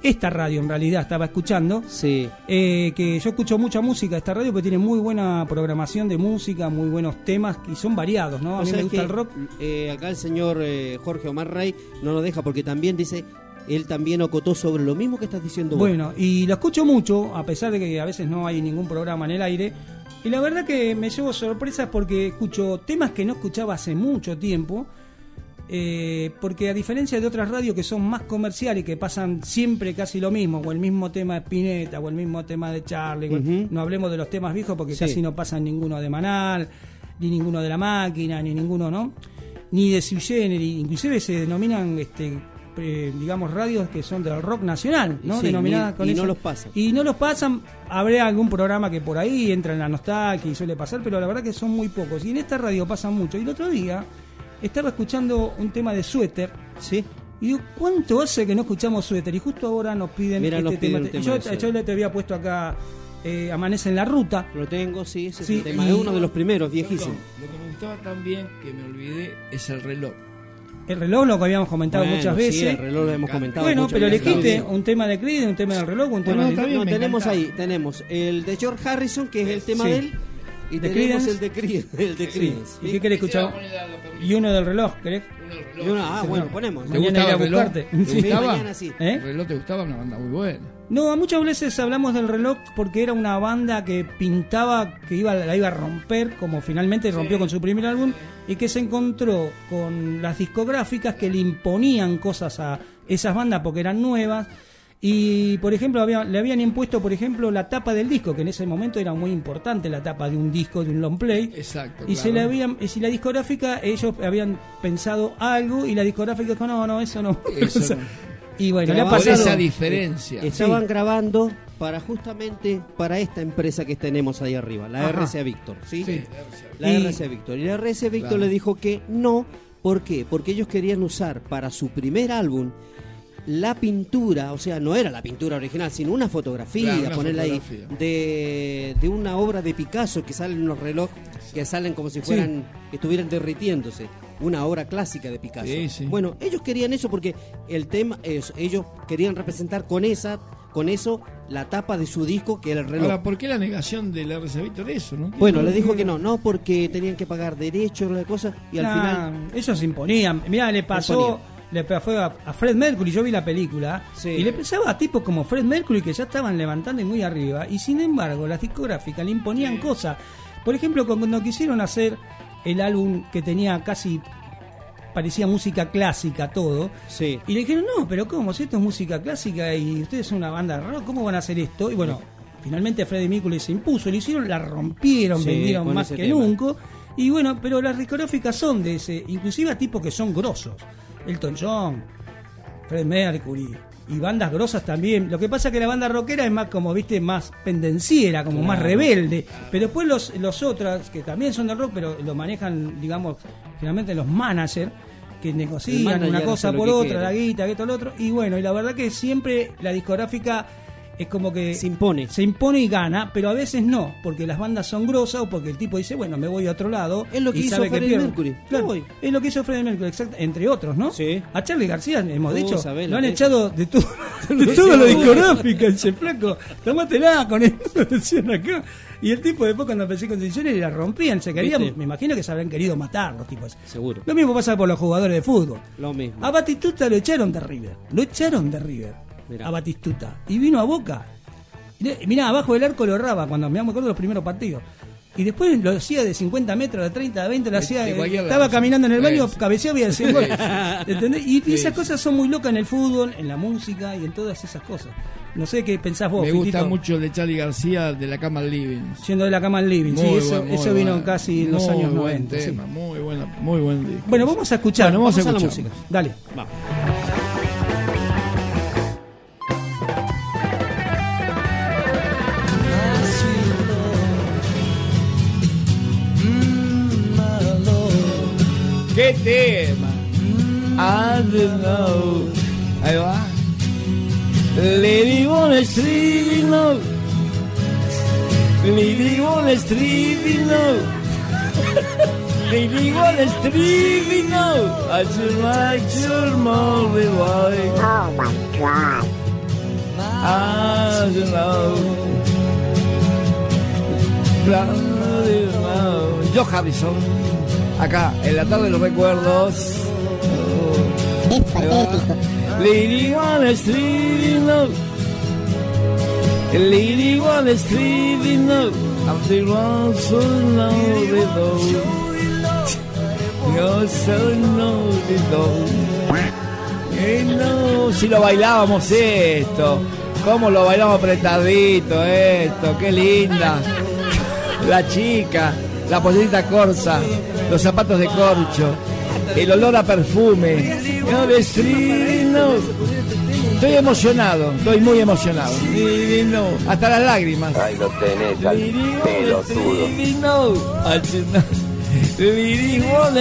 esta radio en realidad estaba escuchando. Sí. eh, que yo escucho mucha música esta radio porque tiene muy buena programación de música, muy buenos temas y son variados, ¿no? A mí me gusta que, el rock. eh, acá el señor eh, Jorge Omar Rey no nos deja porque también dice, él también ocotó sobre lo mismo que estás diciendo vos. Bueno, y lo escucho mucho, a pesar de que a veces no hay ningún programa en el aire. Y la verdad que me llevo sorpresas porque escucho temas que no escuchaba hace mucho tiempo. Eh, porque a diferencia de otras radios que son más comerciales y que pasan siempre casi lo mismo, o el mismo tema de Spinetta, o el mismo tema de Charlie, no hablemos de los temas viejos porque Sí. casi no pasan ninguno de Manal, ni ninguno de La Máquina, ni ninguno, ¿no? Ni de Sui Generis, inclusive se denominan, este, eh, digamos, radios que son del rock nacional, ¿no? Sí, Denominadas ni- con y no los pasan. y no los pasan, habrá algún programa que por ahí entra en la nostalgia y suele pasar, pero la verdad que son muy pocos. Y en esta radio pasan mucho. Y el otro día estaba escuchando un tema de suéter. Sí. Y digo, ¿cuánto hace que no escuchamos suéter? Y justo ahora nos piden Mira, este nos piden tema. yo, de yo le te había puesto acá eh, Amanece en la ruta. Lo tengo, sí, ese Sí, es el tema. y- Es uno de los primeros, viejísimo. Lo que me gustaba también, que me olvidé, es el reloj. El reloj, lo que habíamos comentado Bueno, muchas sí, veces. el reloj lo hemos comentado bueno, pero veces. elegiste un tema de Creed, un tema del reloj, un tema Bueno, de... No, tenemos encanta. ahí, tenemos el de George Harrison, que es el tema Sí. de él, y ¿De tenemos Creedence? el de Creedence. El de Sí. Creedence, ¿Y qué querés escuchar? Y uno del reloj, ¿querés? Y uno- ah, bueno, ponemos. ¿Te Mañana gustaba iré a el reloj? buscarte. ¿Te Sí. gustaba? Mañana sí. ¿Eh? El reloj te gustaba, una banda muy buena. No, muchas veces hablamos del reloj porque era una banda que pintaba que iba, la iba a romper, como finalmente rompió con su primer álbum, y que se encontró con las discográficas que le imponían cosas a esas bandas porque eran nuevas. Y, por ejemplo, había- le habían impuesto, por ejemplo, la tapa del disco, que en ese momento era muy importante la tapa de un disco, de un long play. Exacto. Y claro. se le habían, y si la discográfica, ellos habían pensado algo y la discográfica dijo, no, no, eso no. Eso (laughs) O sea, no. Y bueno, le ha pasado. esa diferencia. Estaban Sí. grabando para justamente para esta empresa que tenemos ahí arriba, la Ajá. RCA Victor, ¿sí? Sí. La RCA Victor. Y la RCA Victor Claro. le dijo que no. ¿Por qué? Porque ellos querían usar para su primer álbum la pintura, o sea, no era la pintura original, sino una fotografía, Claro, una ponerla ahí, de, de una obra de Picasso que salen unos relojes que salen como si fueran, que estuvieran derritiéndose. Una obra clásica de Picasso. Sí, sí. Bueno, ellos querían eso porque el tema es, ellos querían representar con esa, con eso, la tapa de su disco que era el reloj. Ahora, ¿por qué la negación del RC Víctor eso? No Bueno, le dijo que no, no porque tenían que pagar derechos, la cosa, y al final Ellos se imponían. Mirá, le pasó. Imponían. Le fue a, a Fred Mercury, yo vi la película, Sí. y le pensaba a tipos como Fred Mercury que ya estaban levantando y muy arriba, y sin embargo las discográficas le imponían cosas. Por ejemplo, cuando quisieron hacer el álbum que tenía casi, parecía música clásica todo, sí. y le dijeron, no, pero ¿cómo? Si esto es música clásica y ustedes son una banda de rock, ¿cómo van a hacer esto? Y bueno, finalmente Freddie Mercury se impuso, lo hicieron, la rompieron, Sí, vendieron más que tema. nunca. Y bueno, pero las discográficas son de ese, inclusive a tipos que son grosos. Elton John, Freddie Mercury. Y bandas grosas también. Lo que pasa es que la banda rockera es más como, viste, más pendenciera, como más rebelde. Pero después los, los otros, que también son de rock, pero lo manejan, digamos, finalmente los managers, que negocian manager una cosa por otra, quiere. la guita, que esto, lo otro. Y bueno, y la verdad que siempre la discográfica es como que Se impone. se impone y gana, pero a veces no, porque las bandas son grosas o porque el tipo dice, bueno, me voy a otro lado. Es lo que y hizo sabe Freddie pierde. Mercury. Claro, voy. es lo que hizo Freddie Mercury, exacto, entre otros, ¿no? Sí. A Charlie García, hemos Uh, dicho, sabés lo han que- echado de, todo (laughs) de todo lo discográfico, ese flaco. Tómatela con esto, (laughs) decían acá. Y el tipo después cuando empecé con decisiones la rompían, se querían, ¿Viste? me imagino que se habrán querido matar los tipos. Seguro. Lo mismo pasa por los jugadores de fútbol. Lo mismo. A Batistuta lo echaron de River. Lo echaron de River. Mirá. A Batistuta. Y vino a Boca. Mirá, abajo del arco lo erraba cuando me acuerdo de los primeros partidos. Y después lo hacía de 50 metros, de 30, de 20, lo hacía. de cualquier estaba caminando en el sí. baño, Sí. cabeceaba y hacía gol. Sí, sí. ¿Entendés? Y Sí, esas sí. cosas son muy locas en el fútbol, en la música y en todas esas cosas. No sé qué pensás vos, Me gusta mucho el de Charlie García de la cama al living. Yendo de la cama al living. Sí, Muy eso, buen- muy eso vino casi en los años buen 90. sí. tema, Muy buena, muy buen disco. Bueno, vamos a escuchar. Bueno, vamos a la escuchar. música. Dale. Vamos. ¿Qué tema? I don't know. Ahí va. Lady One Street, no. Lady One Street, no. Lady One Street, no. I just like your moldy boy. Oh my god. I don't know. I don't know. Joe Harrison, acá, en la tarde de los recuerdos. Es patético. Lady One Street, no. Lady One Street, no. I'm the one so know the door. No so know the. Eh, no, si lo bailábamos esto. Cómo lo bailamos apretadito esto. Qué linda. La chica, la pollerita corsa, los zapatos de corcho, el olor a perfume. No, de street, no. Estoy emocionado, estoy muy emocionado. No, hasta las lágrimas. Ahí lo tenés al pelotudo. No, Lady Wall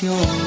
separación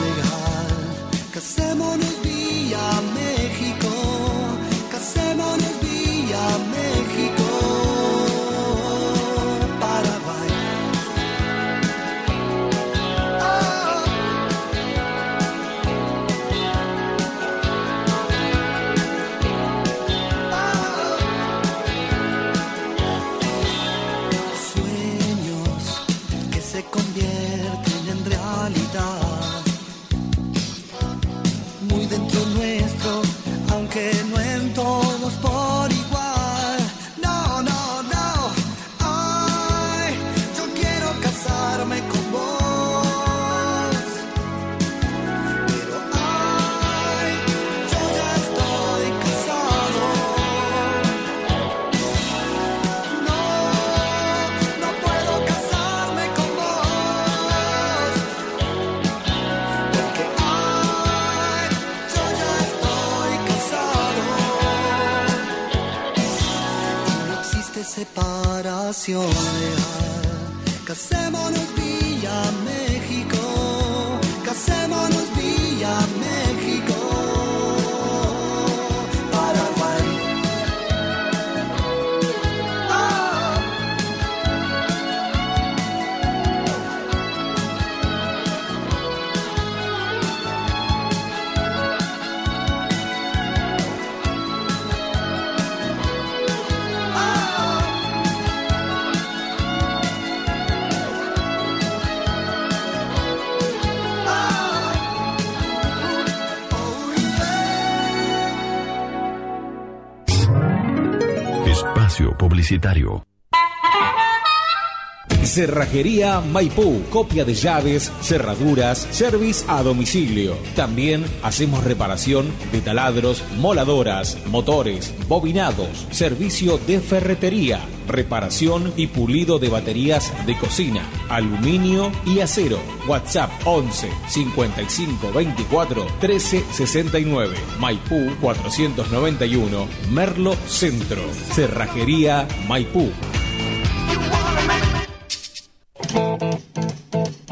Cerrajería Maipú, copia de llaves, cerraduras, service a domicilio. También hacemos reparación de taladros, moladoras, motores, bobinados, servicio de ferretería, reparación y pulido de baterías de cocina, aluminio y acero. WhatsApp 11 55 24 13 69. Maipú 491, Merlo Centro. Cerrajería Maipú.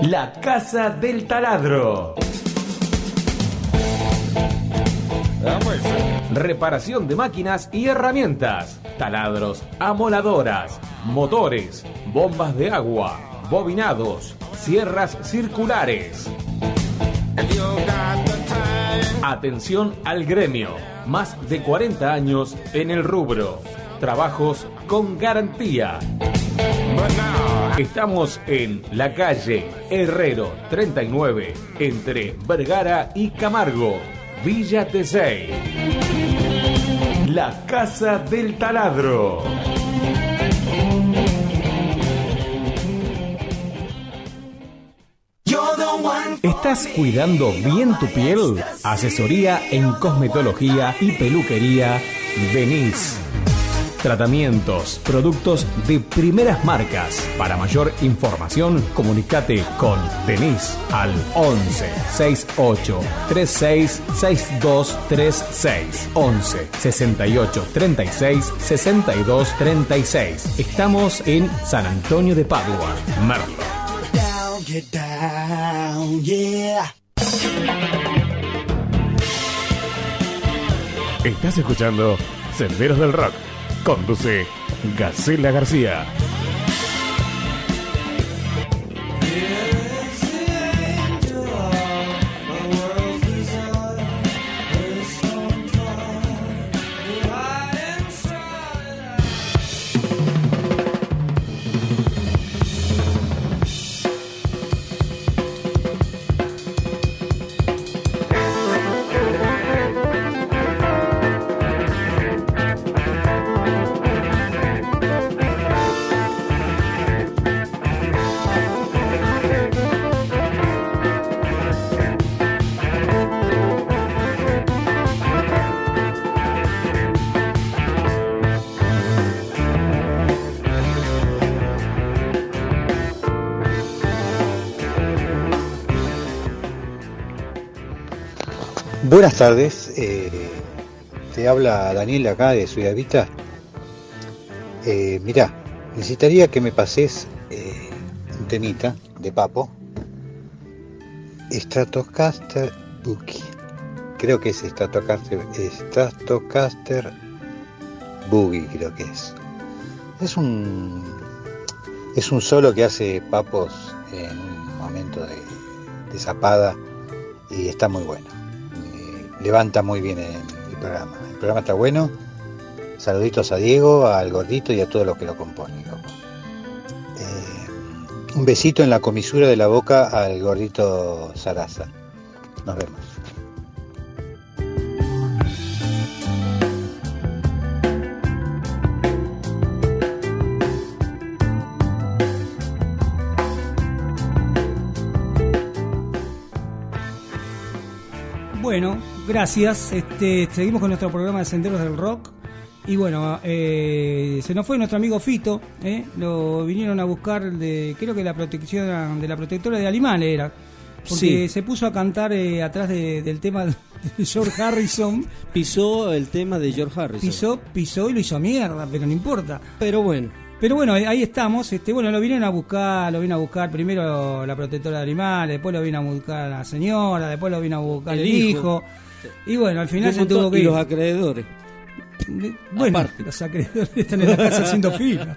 La Casa del Taladro. Reparación de máquinas y herramientas, taladros, amoladoras, motores, bombas de agua, bobinados, sierras circulares. Atención al gremio. Más de 40 años en el rubro. Trabajos con garantía. Estamos en la calle Herrero 39, entre Vergara y Camargo, Villa Tesey. La Casa del Taladro. ¿Estás cuidando bien tu piel? Asesoría en cosmetología y peluquería Venís. Tratamientos, productos de primeras marcas. Para mayor información, comunícate con Denise al 11 68 36 62 36 11 68 36 62 36. Estamos en San Antonio de Padua, Merlo. Estás escuchando Senderos del Rock. Conduce Gacela García. Tardes, eh, te habla Daniel acá de Ciudad Vista. Eh, mirá, necesitaría que me pases eh, un temita de papo Stratocaster Boogie. Creo que es Stratocaster, Stratocaster Boogie, creo que es. Es un es un solo que hace papos en un momento de, de zapada y está muy bueno. Levanta muy bien el, programa. El programa está bueno. Saluditos a Diego, al gordito y a todos los que lo componen. Eh, un besito en la comisura de la boca al gordito Sarasa. Nos vemos. Gracias. Este, seguimos con nuestro programa de Senderos del Rock. Y bueno, eh, se nos fue nuestro amigo Fito. ¿eh? Lo vinieron a buscar de, creo que la protección de la protectora de animales era. Porque Sí. se puso a cantar eh, atrás de- del tema de George Harrison. Pisó el tema de George Harrison. Pisó, pisó y lo hizo mierda, pero no importa. Pero bueno. Pero bueno, ahí estamos. Este, bueno, lo vinieron a buscar, lo vino a buscar primero la protectora de animales, después lo vino a buscar la señora, después lo vino a buscar el, El hijo. hijo. Y bueno, al final se tuvo que y los acreedores. Bueno, Aparte. los acreedores están en la casa (laughs) haciendo fila.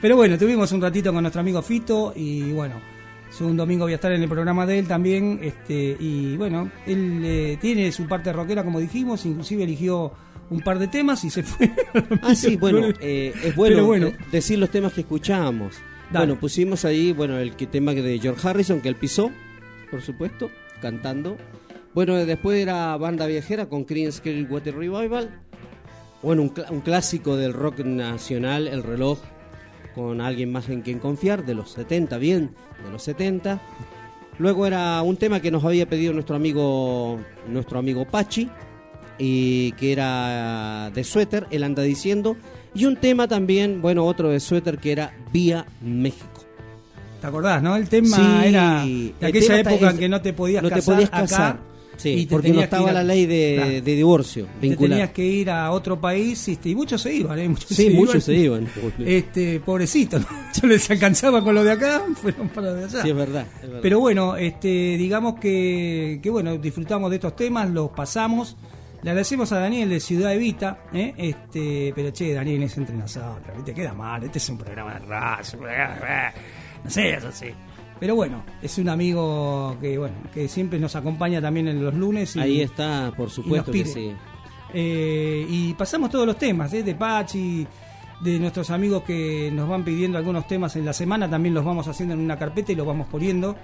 Pero bueno, tuvimos un ratito con nuestro amigo Fito y bueno, es un domingo voy a estar en el programa de él también. Este, y bueno, él eh, tiene su parte rockera como dijimos, inclusive eligió un par de temas y se fue. (laughs) Ah, sí, bueno, (laughs) eh, es bueno, bueno. decir los temas que escuchamos. Dale. Bueno, pusimos ahí, bueno, el que tema de George Harrison, que él pisó, por supuesto, cantando. Bueno, después era Banda Viajera con Creedence Clearwater Revival. Bueno, un, cl- un clásico del rock nacional, El Reloj, con alguien más en quien confiar, de los 70, bien, de los 70. Luego era un tema que nos había pedido nuestro amigo, nuestro amigo Pachi, y que era de suéter, él anda diciendo. Y un tema también, bueno, otro de suéter que era Vía México. ¿Te acordás, no? El tema Sí, era de aquella época es- en que no te podías no te casar acá. Sí, y te porque no estaba a- la ley de, Claro. de divorcio Te tenías que ir a otro país este, y muchos se iban, ¿eh? (laughs) Muchos Sí, muchos se iban. Este, pobrecito, ¿no? (laughs) yo les alcanzaba con lo de acá, (laughs) fueron para de allá. Sí, es verdad. es verdad. Pero bueno, este, digamos que, que bueno, disfrutamos de estos temas, los pasamos. Le agradecemos a Daniel de Ciudad Evita, ¿eh? este, pero che, Daniel es entrenador, te queda mal, este es un programa de radio, no sé, eso sí. Pero bueno, es un amigo que bueno, que siempre nos acompaña también en los lunes y, Ahí está, por supuesto que sí. eh, y pasamos todos los temas, ¿eh? de Pachi, de nuestros amigos que nos van pidiendo algunos temas en la semana, también los vamos haciendo en una carpeta y los vamos poniendo.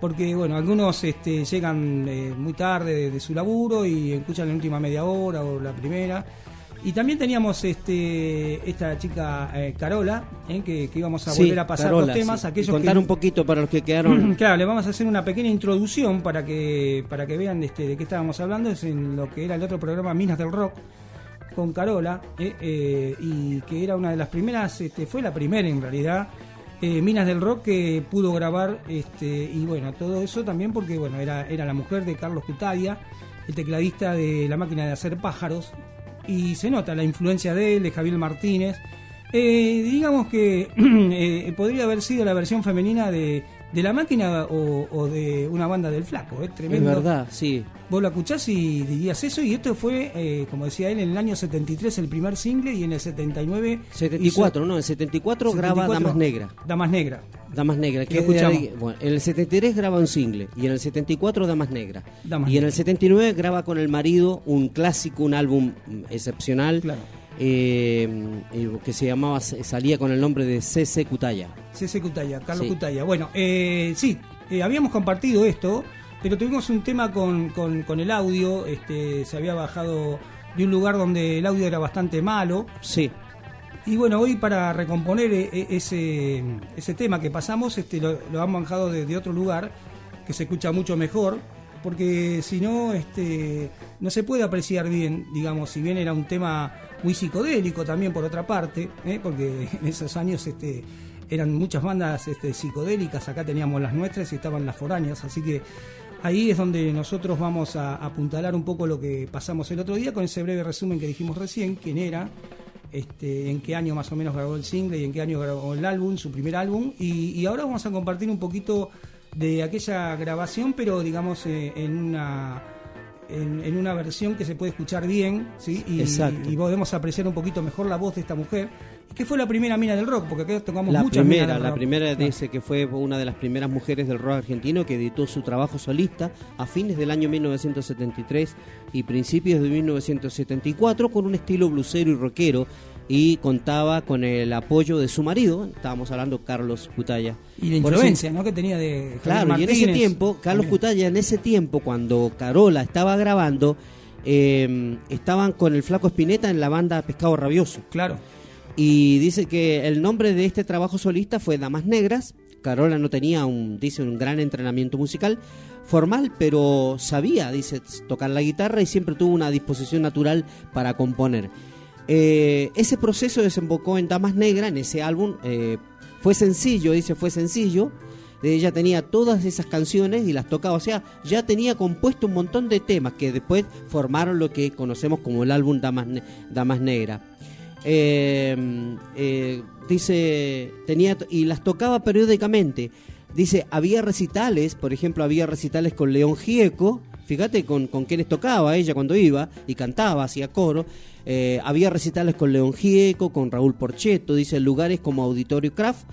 Porque, bueno, algunos este, llegan eh, muy tarde de, de su laburo y escuchan la última media hora o la primera. Y también teníamos este, esta chica eh, Carola, eh, que, que íbamos a Sí, volver a pasar Carola, los temas. sí. Y Aquellos contar que, un poquito para los que quedaron. (clears throat) Claro, le vamos a hacer una pequeña introducción para que para que vean este, de qué estábamos hablando. Es en lo que era el otro programa Minas del Rock con Carola eh, eh, y que era una de las primeras, este, fue la primera en realidad. Minas del Rock que pudo grabar este, y bueno todo eso también porque bueno era era la mujer de Carlos Cutadia el tecladista de la máquina de hacer pájaros y se nota la influencia de él de Javier Martínez. Eh, digamos que (clears throat) eh, podría haber sido la versión femenina de, de la máquina o, o de una banda del flaco, ¿eh? Es tremendo. verdad, sí. Vos lo escuchás y dirías eso, y esto fue, eh, como decía él, en el año 73 el primer single y en el 79... 74, no, en 74, graba 74, Damas Negras. Damas Negras. Damas Negras, que es de escuchamos. bueno, en el 73 graba un single y en el 74 Damas Negras. Damas y en el Negras. 79 graba con el marido un clásico, un álbum mm, excepcional Claro. Eh, eh, que se llamaba, salía con el nombre de CC Cutaya. C.C. Cutaya, Carlos Sí. Cutaya. Bueno, eh, sí, eh, habíamos compartido esto, pero tuvimos un tema con, con- con el audio. Este, se había bajado de un lugar donde el audio era bastante malo. Sí. Y bueno, hoy para recomponer eh, ese, ese tema que pasamos, este, lo, lo han bajado de, de otro lugar, que se escucha mucho mejor, porque si no, este, no se puede apreciar bien, digamos, si bien era un tema muy psicodélico también por otra parte, ¿eh? porque en esos años este, eran muchas bandas este, psicodélicas, acá teníamos las nuestras y estaban las foráneas, así que ahí es donde nosotros vamos a apuntalar un poco lo que pasamos el otro día con ese breve resumen que dijimos recién, quién era, este, en qué año más o menos grabó el single y en qué año grabó el álbum, su primer álbum. Y, y ahora vamos a compartir un poquito de aquella grabación, pero digamos eh, en una en, en una versión que se puede escuchar bien, ¿sí? Y, Exacto. y podemos apreciar un poquito mejor la voz de esta mujer, que fue la primera mina del rock, porque acá tocamos La muchas minas primera, del la rock. primera dice que fue una de las primeras mujeres del rock argentino que editó su trabajo solista a fines del año 1973 y principios de 1974 con un estilo blusero y rockero y contaba con el apoyo de su marido, estábamos hablando Carlos Cutaya. Y la influencia, ¿no? Que tenía de Javier Claro, y en ese tiempo, Carlos También. Cutaya, en ese tiempo, cuando Carola estaba grabando, eh, estaban con el Flaco Espineta en la banda Pescado Rabioso. Claro. Y dice que el nombre de este trabajo solista fue Damas Negras. Carola no tenía un, dice, un gran entrenamiento musical formal, pero sabía, dice, tocar la guitarra y siempre tuvo una disposición natural para componer. Eh, ese proceso desembocó en Damas Negras, en ese álbum. eh, fue sencillo, dice, fue sencillo. Ella tenía todas esas canciones y las tocaba, o sea, ya tenía compuesto un montón de temas que después formaron lo que conocemos como el álbum Damas, Damas Negras. Eh, eh, dice, tenía y las tocaba periódicamente. Dice, había recitales, por ejemplo, había recitales con León Gieco, fíjate con, con quienes tocaba ella cuando iba y cantaba, hacía coro. Eh, había recitales con León Gieco, con Raúl Porcheto, dice, lugares como Auditorio Craft,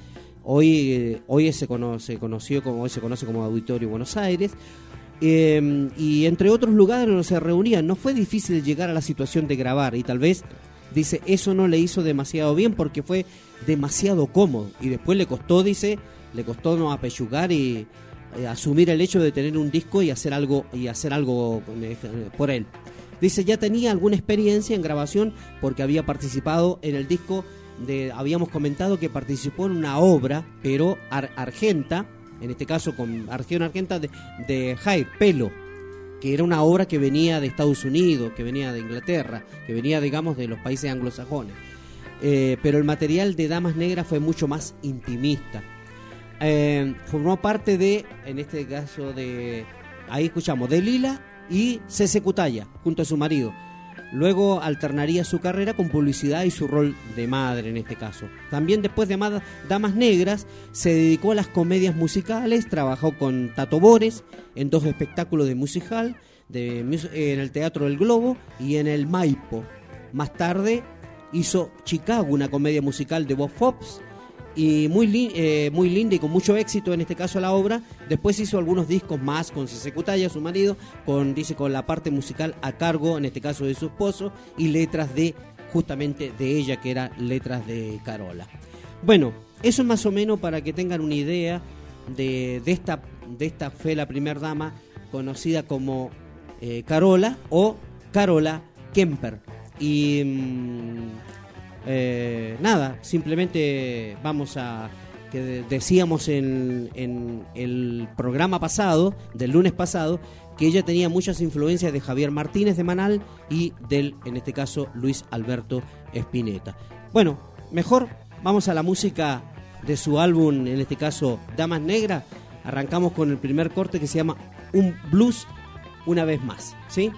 hoy, eh, hoy se, conoce, conoció como, hoy se conoce como Auditorio Buenos Aires. Eh, y entre otros lugares donde se reunían, no fue difícil llegar a la situación de grabar y tal vez dice eso no le hizo demasiado bien porque fue demasiado cómodo y después le costó dice le costó no y eh, asumir el hecho de tener un disco y hacer algo y hacer algo eh, por él dice ya tenía alguna experiencia en grabación porque había participado en el disco de habíamos comentado que participó en una obra pero ar- argenta en este caso con Argeon Argenta de, de Jair Pelo que era una obra que venía de Estados Unidos, que venía de Inglaterra, que venía, digamos, de los países anglosajones. Eh, pero el material de Damas Negras fue mucho más intimista. Eh, formó parte de, en este caso, de. Ahí escuchamos, de Lila y Cece Cutaya, junto a su marido. Luego alternaría su carrera con publicidad y su rol de madre en este caso. También después de Damas Negras se dedicó a las comedias musicales, trabajó con Tato Bores en dos espectáculos de musical, de, en el Teatro del Globo y en el Maipo. Más tarde hizo Chicago, una comedia musical de Bob Fops, y muy, eh, muy linda y con mucho éxito en este caso la obra. Después hizo algunos discos más con Cece Cutaya, su marido, con, dice, con la parte musical a cargo, en este caso de su esposo, y letras de justamente de ella, que eran letras de Carola. Bueno, eso es más o menos para que tengan una idea de, de esta, de esta fue la primera dama conocida como eh, Carola o Carola Kemper. Y mm, eh, nada, simplemente vamos a que de- decíamos en, en el programa pasado, del lunes pasado, que ella tenía muchas influencias de Javier Martínez de Manal y del, en este caso, Luis Alberto Spinetta. Bueno, mejor vamos a la música de su álbum, en este caso, Damas Negras. Arrancamos con el primer corte que se llama Un Blues una vez más, ¿sí?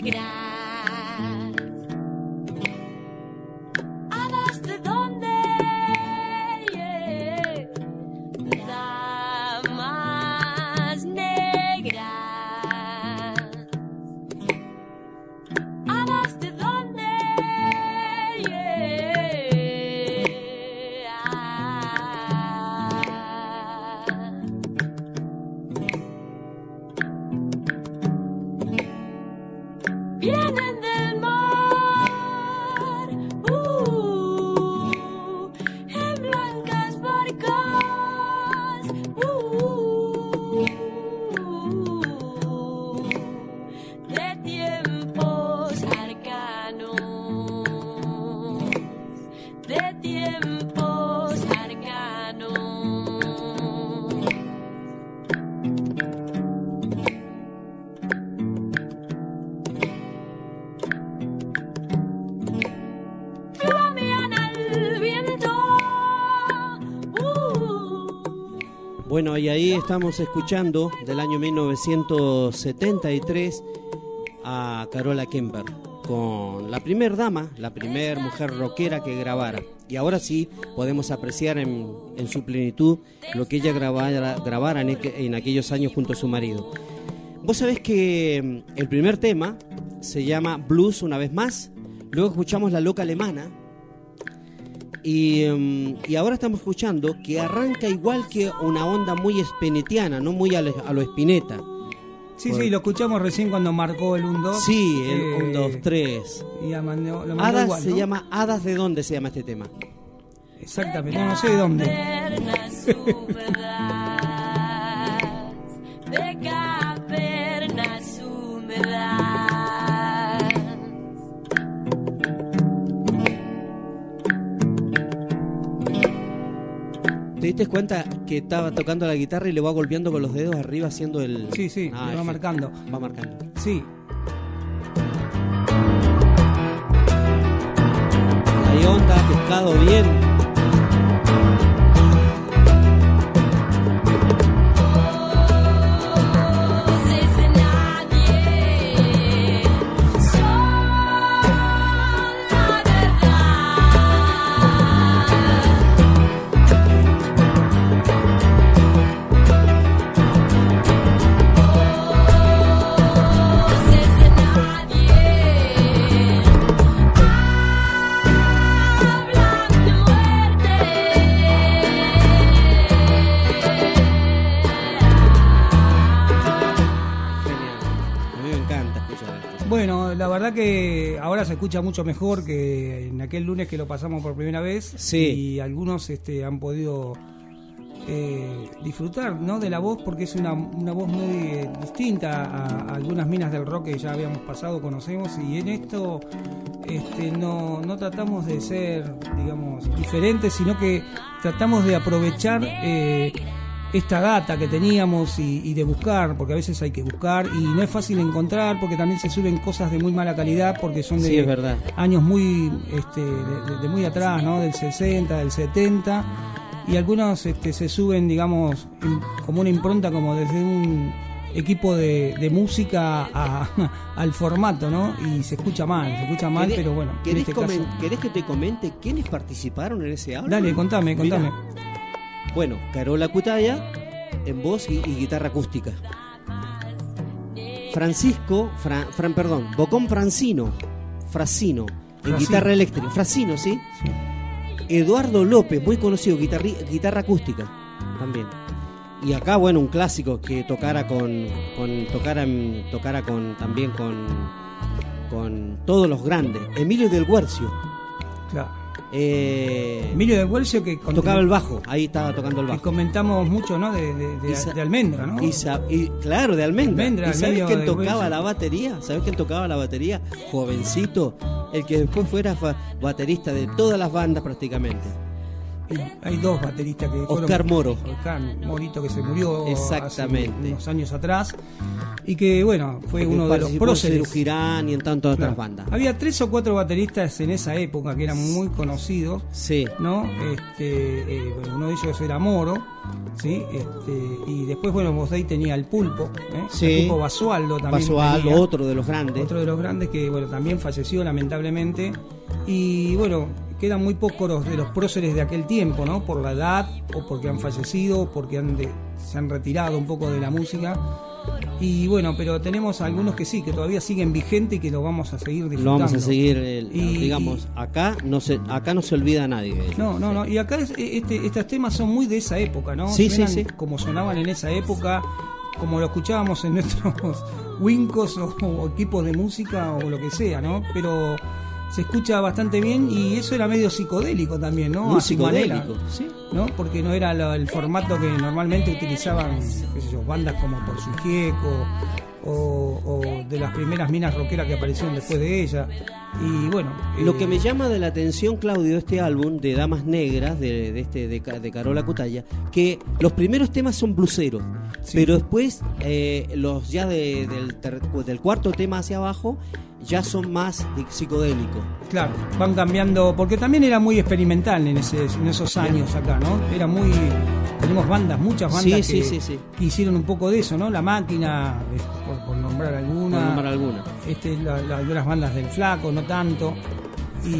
Negras. Y ahí estamos escuchando del año 1973 a Carola Kemper con la primer dama, la primer mujer rockera que grabara. Y ahora sí podemos apreciar en, en su plenitud lo que ella grabara, grabara en, en aquellos años junto a su marido. Vos sabés que mm, el primer tema se llama Blues una vez más, luego escuchamos La Loca Alemana, y, mm, y ahora estamos escuchando que arranca igual que una onda muy espinetiana, no muy a lo, a lo Spinetta. Sí, Por- sí, lo escuchamos recién cuando marcó el 1-2. Sí, el Eh, 1, 2, 3. Y ya mandó- lo mandó Hadas igual, se ¿no? llama Hadas de dónde se llama este tema. Exactamente, no, no sé de dónde. (laughs) ¿Te diste cuenta que estaba tocando la guitarra y le va golpeando con los dedos arriba haciendo el... Sí, sí, Ah, le va sí. marcando. Va marcando. Sí, Ahí onda, pescado bien. Bueno, la verdad que ahora se escucha mucho mejor que en aquel lunes que lo pasamos por primera vez. Sí. Y algunos este, han podido eh, disfrutar ¿no? de la voz porque es una, una voz muy eh, distinta a, a algunas minas del rock que ya habíamos pasado, conocemos. Y en esto este, no, no tratamos de ser, digamos, diferentes, sino que tratamos de aprovechar. eh, esta data que teníamos y, y de buscar, porque a veces hay que buscar y no es fácil encontrar porque también se suben cosas de muy mala calidad porque son de Sí, es verdad. años muy este, de, de- muy atrás, ¿no? Del 60, del 70 y algunos este, se suben, digamos, como una impronta como desde un equipo de, de música a- (laughs) al formato, ¿no? Y se escucha mal, se escucha mal, ¿Querés- pero bueno, en ¿querés, este caso... querés que te comente quiénes participaron en ese álbum? Dale, contame, Mirá. Bueno, Carola Cutaya en voz y, y guitarra acústica. Francisco, Fra- Fran, perdón, Bocón Francino, Frasino, en guitarra eléctrica. Frasino, ¿sí? Sí. Eduardo López, muy conocido, guitarri- guitarra acústica también. Y acá, bueno, un clásico que tocara con, con tocara, tocara con también con, con todos los grandes. Emilio del Guercio. Claro. Eh, Emilio de Huelcio que tocaba el bajo, ahí estaba tocando el que bajo. comentamos mucho, ¿no? De, de, de- Y sa- de Almendra, ¿no? Y, claro, de Almendra. Almendra, ¿Y sabes quién tocaba la batería? ¿Sabes quién tocaba la batería? Jovencito, el que después fuera baterista de todas las bandas prácticamente. Hay dos bateristas que fueron- Oscar Moro. Oscar Morito que se murió Exactamente. hace unos años atrás y que bueno fue Porque uno de los próceres Girán y en tantas otras bandas. Había tres o cuatro bateristas en esa época que eran muy conocidos, Sí. ¿no? Este, eh, bueno, uno de ellos era Moro, ¿sí? Este, y después, bueno, vos de ahí tenía el Pulpo, ¿eh? Sí. El Pulpo Basualdo también. Basualdo, tenía. otro de los grandes. Otro de los grandes que, bueno, también falleció lamentablemente. Y bueno, quedan muy pocos de los próceres de aquel tiempo, ¿no? Por la edad, o porque han fallecido, o porque han de- se han retirado un poco de la música. Y bueno, pero tenemos algunos que sí, que todavía siguen vigentes y que lo vamos a seguir Lo disfrutando. vamos a seguir, el- Y- digamos, acá no se acá no se olvida a nadie. ellos. No, no, no. Y acá es- este, estos temas son muy de esa época, ¿no? Sí, sí, sí. Como sonaban en esa época, como lo escuchábamos en (laughs) nuestros wincos o, o equipos de música o lo que sea, ¿no? Pero se escucha bastante bien y eso era medio psicodélico también, ¿no? Muy A su manera, psicodélico, sí. ¿no? Porque no era lo- el formato que normalmente utilizaban, qué sé yo, bandas como Por su Gieco o, o de las primeras minas rockeras que aparecieron después de ella. Y bueno, Lo eh, que me llama de la atención, Claudio, este álbum de Damas Negras, de, de este de, Ca- de Carola Cutaya, que los primeros temas son bluseros, pero después eh, los ya de- del, ter- del cuarto tema hacia abajo ya son más psicodélicos. Claro, van cambiando, porque también era muy experimental en, ese, en esos años acá, ¿no? Era muy. Tenemos bandas, muchas bandas Sí, que, sí, sí, sí. que hicieron un poco de eso, ¿no? La máquina, por, por nombrar alguna. Por nombrar alguna. Este, la- la- algunas bandas del Flaco, no tanto. Y,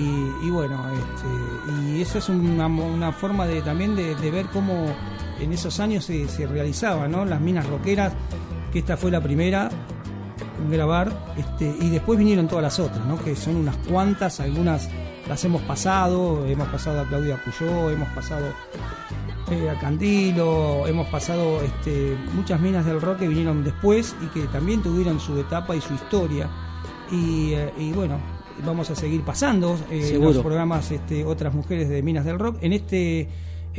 y bueno, este, y eso es una, una forma de también de, de ver cómo en esos años se, se realizaba, ¿no? Las minas rockeras, que esta fue la primera grabar, este, y después vinieron todas las otras, ¿no? Que son unas cuantas, algunas las hemos pasado, hemos pasado a Claudia Puyó, hemos pasado eh, a Candilo, hemos pasado este, muchas minas del rock que vinieron después y que también tuvieron su etapa y su historia. Y, eh, y bueno, vamos a seguir pasando eh, los programas este, otras mujeres de minas del rock. En este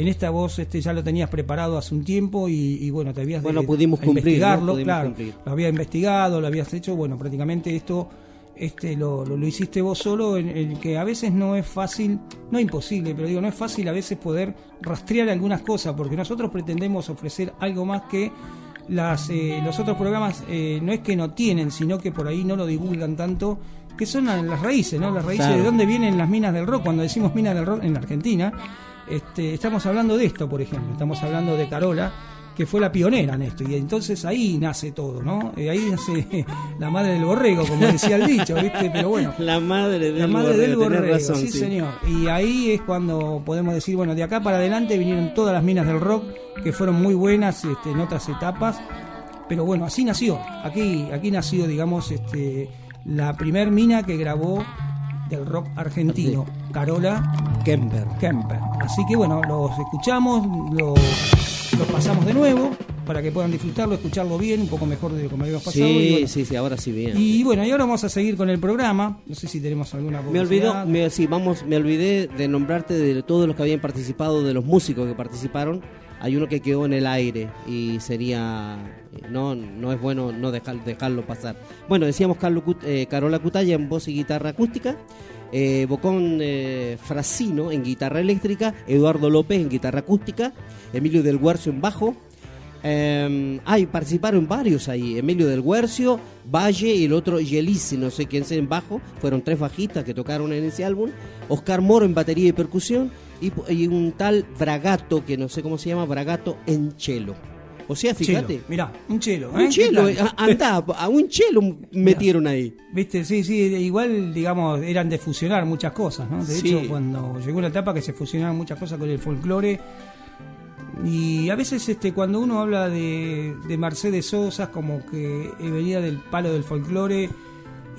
en esta voz este ya lo tenías preparado hace un tiempo y, y bueno, te habías de- Bueno, pudimos cumplir, ¿no? investigarlo, Pudimos claro. cumplir. Lo había investigado, lo habías hecho, bueno, prácticamente esto este lo, lo, lo hiciste vos solo, en el que a veces no es fácil, no imposible, pero digo, no es fácil a veces poder rastrear algunas cosas, porque nosotros pretendemos ofrecer algo más que las, eh, los otros programas eh, no es que no tienen, sino que por ahí no lo divulgan tanto, que son la- las raíces, ¿no? Las raíces Claro. de dónde vienen las minas del rock. Cuando decimos minas del rock en Argentina, este, estamos hablando de esto, por ejemplo, estamos hablando de Carola, que fue la pionera en esto, y entonces ahí nace todo, ¿no? Eh, ahí nace (laughs) la madre del borrego, como decía el dicho, ¿viste? Pero bueno, La madre del la madre del borrego, tenés borrego, razón, sí, sí. señor. Y ahí es cuando podemos decir, bueno, de acá para adelante vinieron todas las minas del rock, que fueron muy buenas este, en otras etapas. Pero bueno, así nació. Aquí, aquí nació, digamos, este, la primer mina que grabó del rock argentino, Carola Kemper. Kemper. Así que bueno, los escuchamos, lo- los pasamos de nuevo para que puedan disfrutarlo, escucharlo bien, un poco mejor de como habíamos pasado. y Sí, bueno, sí, sí, ahora sí bien. y bueno, y ahora vamos a seguir con el programa. No sé si tenemos alguna Me olvidó, me, sí, vamos, me olvidé de nombrarte de todos los que habían participado, de los músicos que participaron. Hay uno que quedó en el aire y sería no no es bueno no dejar, dejarlo pasar. Bueno, decíamos eh, Carola Cutaya en voz y guitarra acústica, eh, Bocón eh, Frasino en guitarra eléctrica, Eduardo López en guitarra acústica, Emilio del Guercio en bajo, eh, ay, participaron varios ahí. Emilio del Guercio, Valle y el otro Yelisi, no sé quién sea en bajo. Fueron tres bajistas que tocaron en ese álbum. Oscar Moro en batería y percusión. Y, y un tal Bragato, que no sé cómo se llama, Bragato en chelo. O sea, fíjate. Chelo, mirá, un chelo. Un ¿eh? chelo, ¿Qué tal? eh, andá, a un chelo metieron ahí. Viste, sí, sí, igual, digamos, eran de fusionar muchas cosas, ¿no? De Sí. hecho, cuando llegó la etapa que se fusionaron muchas cosas con el folclore, y a veces este cuando uno habla de, de Mercedes Sosa, como que venía del palo del folclore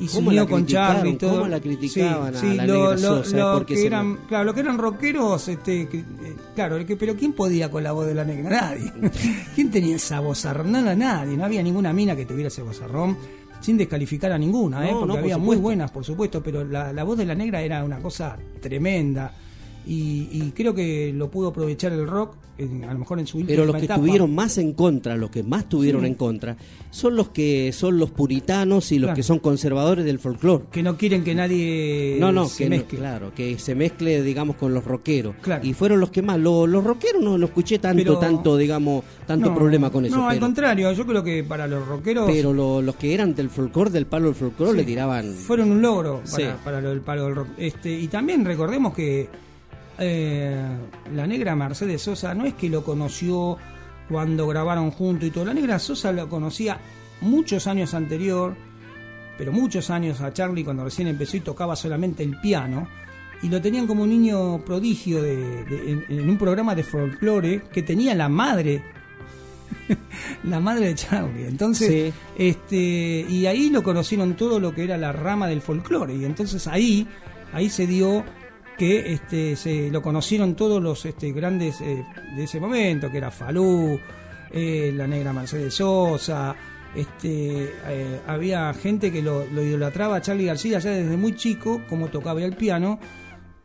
y se ¿Cómo unió con? Charlie y todo. ¿Cómo la criticaban a la lo, negra lo- Sosa? lo Porque que eran, claro, lo que eran rockeros, este, eh, claro, el que- pero ¿quién podía con la voz de la negra? (laughs) Nadie. (laughs) ¿Quién tenía esa voz? Nada, nadie. No había ninguna mina que tuviera ese vozarrón. Sin descalificar a ninguna, ¿eh? No, porque no, por había muy buenas, por supuesto, pero la, la voz de la negra era una cosa tremenda. Y, y creo que lo pudo aprovechar el rock, en- a lo mejor en su Pero los que etapa. estuvieron más en contra, los que más tuvieron Sí. en contra, son los que son los puritanos y los Claro. que son conservadores del folclore. que no quieren que nadie No, no, se que no- mezcle. claro, que se mezcle, digamos, con los rockeros. Claro. Y fueron los que más. Lo- los rockeros no, no escuché tanto, Pero- tanto, digamos, tanto No, problema con eso. No, al contrario, yo creo que para los rockeros pero lo- los que eran del folclore, del palo del folclore, Sí. le tiraban. fueron un logro Sí. para, para lo del palo del rock. Este, y también recordemos que eh, la negra Mercedes Sosa no es que lo conoció cuando grabaron juntos y todo. La negra Sosa lo conocía muchos años anterior, pero muchos años a Charlie cuando recién empezó y tocaba solamente el piano. Y lo tenían como un niño prodigio de, de- en, en un programa de folclore que tenía la madre (laughs) la madre de Charlie. Entonces, Sí. este, y ahí lo conocieron todo lo que era la rama del folclore. Y entonces ahí, ahí se dio que este, se lo conocieron todos los este, grandes eh, de ese momento, que era Falú, eh, la negra Mercedes Sosa. Este, eh, había gente que lo, idolatraba a Charlie García ya desde muy chico, como tocaba el piano.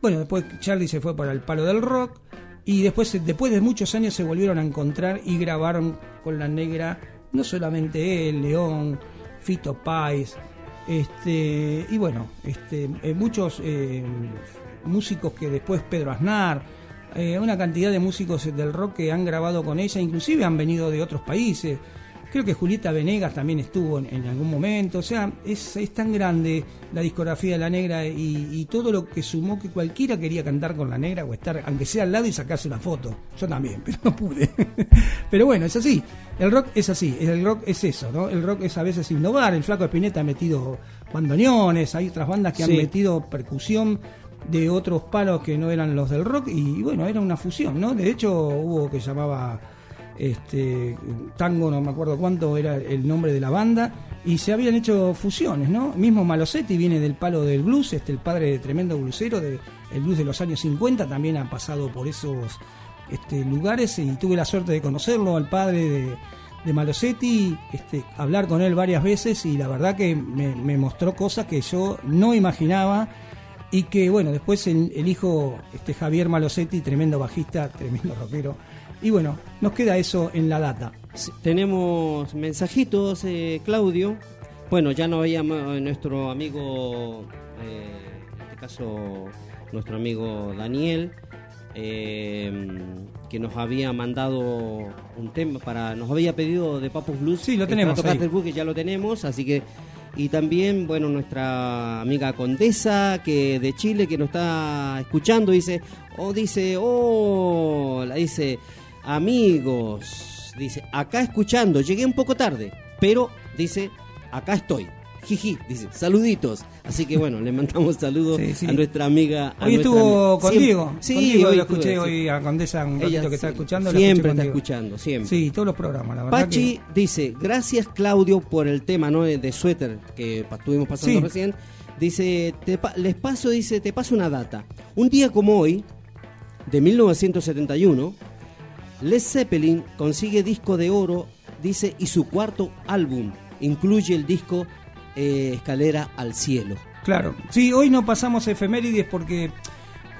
Bueno, después Charlie se fue para el palo del rock y después, después de muchos años se volvieron a encontrar y grabaron con la negra, no solamente él, León, Fito Páez, este, y bueno, este, muchos músicos que después Pedro Aznar, eh, una cantidad de músicos del rock que han grabado con ella, inclusive han venido de otros países. Creo que Julieta Venegas también estuvo en, en algún momento. O sea, es, es tan grande la discografía de La Negra y, y todo lo que sumó que cualquiera quería cantar con La Negra o estar, aunque sea al lado y sacarse una foto. Yo también, (laughs) pero no pude. pero bueno, es así. El rock es así. El rock es eso, ¿no? El rock es a veces innovar. El Flaco Espineta ha metido bandoneones. Hay otras bandas que Sí. han metido percusión de otros palos que no eran los del rock y bueno, era una fusión, ¿no? De hecho, hubo que llamaba este tango, no me acuerdo cuánto era el nombre de la banda, y se habían hecho fusiones, ¿no? Mismo Malosetti viene del palo del blues, este el padre de tremendo blusero del blues de los años 50, también ha pasado por esos este, lugares y tuve la suerte de conocerlo al padre de, de Malosetti, este, hablar con él varias veces y la verdad que me, me mostró cosas que yo no imaginaba y que bueno, después el, el hijo este Javier Malosetti, tremendo bajista, (laughs) tremendo rockero, y bueno, nos queda eso en la data. Tenemos mensajitos, eh, Claudio. Bueno, ya no había nuestro amigo, eh, en este caso nuestro amigo Daniel, eh, que nos había mandado un tema para, nos había pedido de Papus Blues. Sí, lo el tenemos ahí. Blues, que ya lo tenemos, así que y también, bueno, nuestra amiga Condesa, que de Chile, que nos está escuchando, dice, o dice, oh, la dice, amigos, dice, acá escuchando, llegué un poco tarde, pero dice, acá estoy. Jiji, dice, saluditos. Así que bueno, le mandamos saludos (laughs) Sí, sí. a nuestra amiga. a Hoy nuestra estuvo amiga. con Siempre- Diego. Sí, hoy lo escuché hoy a Condesa un Ella ratito que está escuchando. Siempre está escuchando, siempre. Sí, todos los programas, la verdad. Pachi dice, gracias Claudio por el tema ¿no? de suéter que estuvimos pasando recién. Dice, te les paso, dice, te paso una data. Un día como hoy, de 1971, Led Zeppelin consigue disco de oro, dice, y su cuarto álbum incluye el disco eh, Escalera al Cielo. Claro, sí, hoy no pasamos efemérides porque,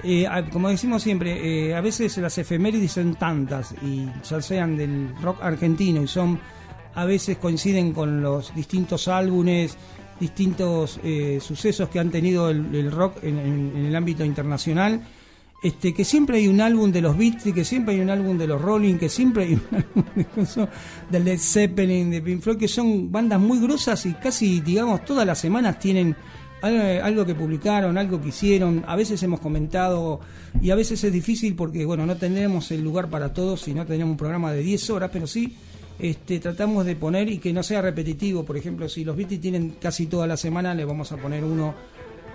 eh, como decimos siempre, eh, a veces las efemérides son tantas y ya sean del rock argentino y son, a veces coinciden con los distintos álbumes, distintos eh, sucesos que han tenido el, rock en el ámbito internacional. Este, que siempre hay un álbum de los Beatles, que siempre hay un álbum de los Rolling, que siempre hay un (laughs) álbum de, Led Zeppelin, de Pink Floyd, que son bandas muy grosas y casi, digamos, todas las semanas tienen al- algo que publicaron, algo que hicieron. A veces hemos comentado y a veces es difícil porque, bueno, no tenemos el lugar para todos y no tenemos un programa de 10 horas, pero sí este, tratamos de poner y que no sea repetitivo. Por ejemplo, si los Beatles tienen casi toda la semana, le vamos a poner uno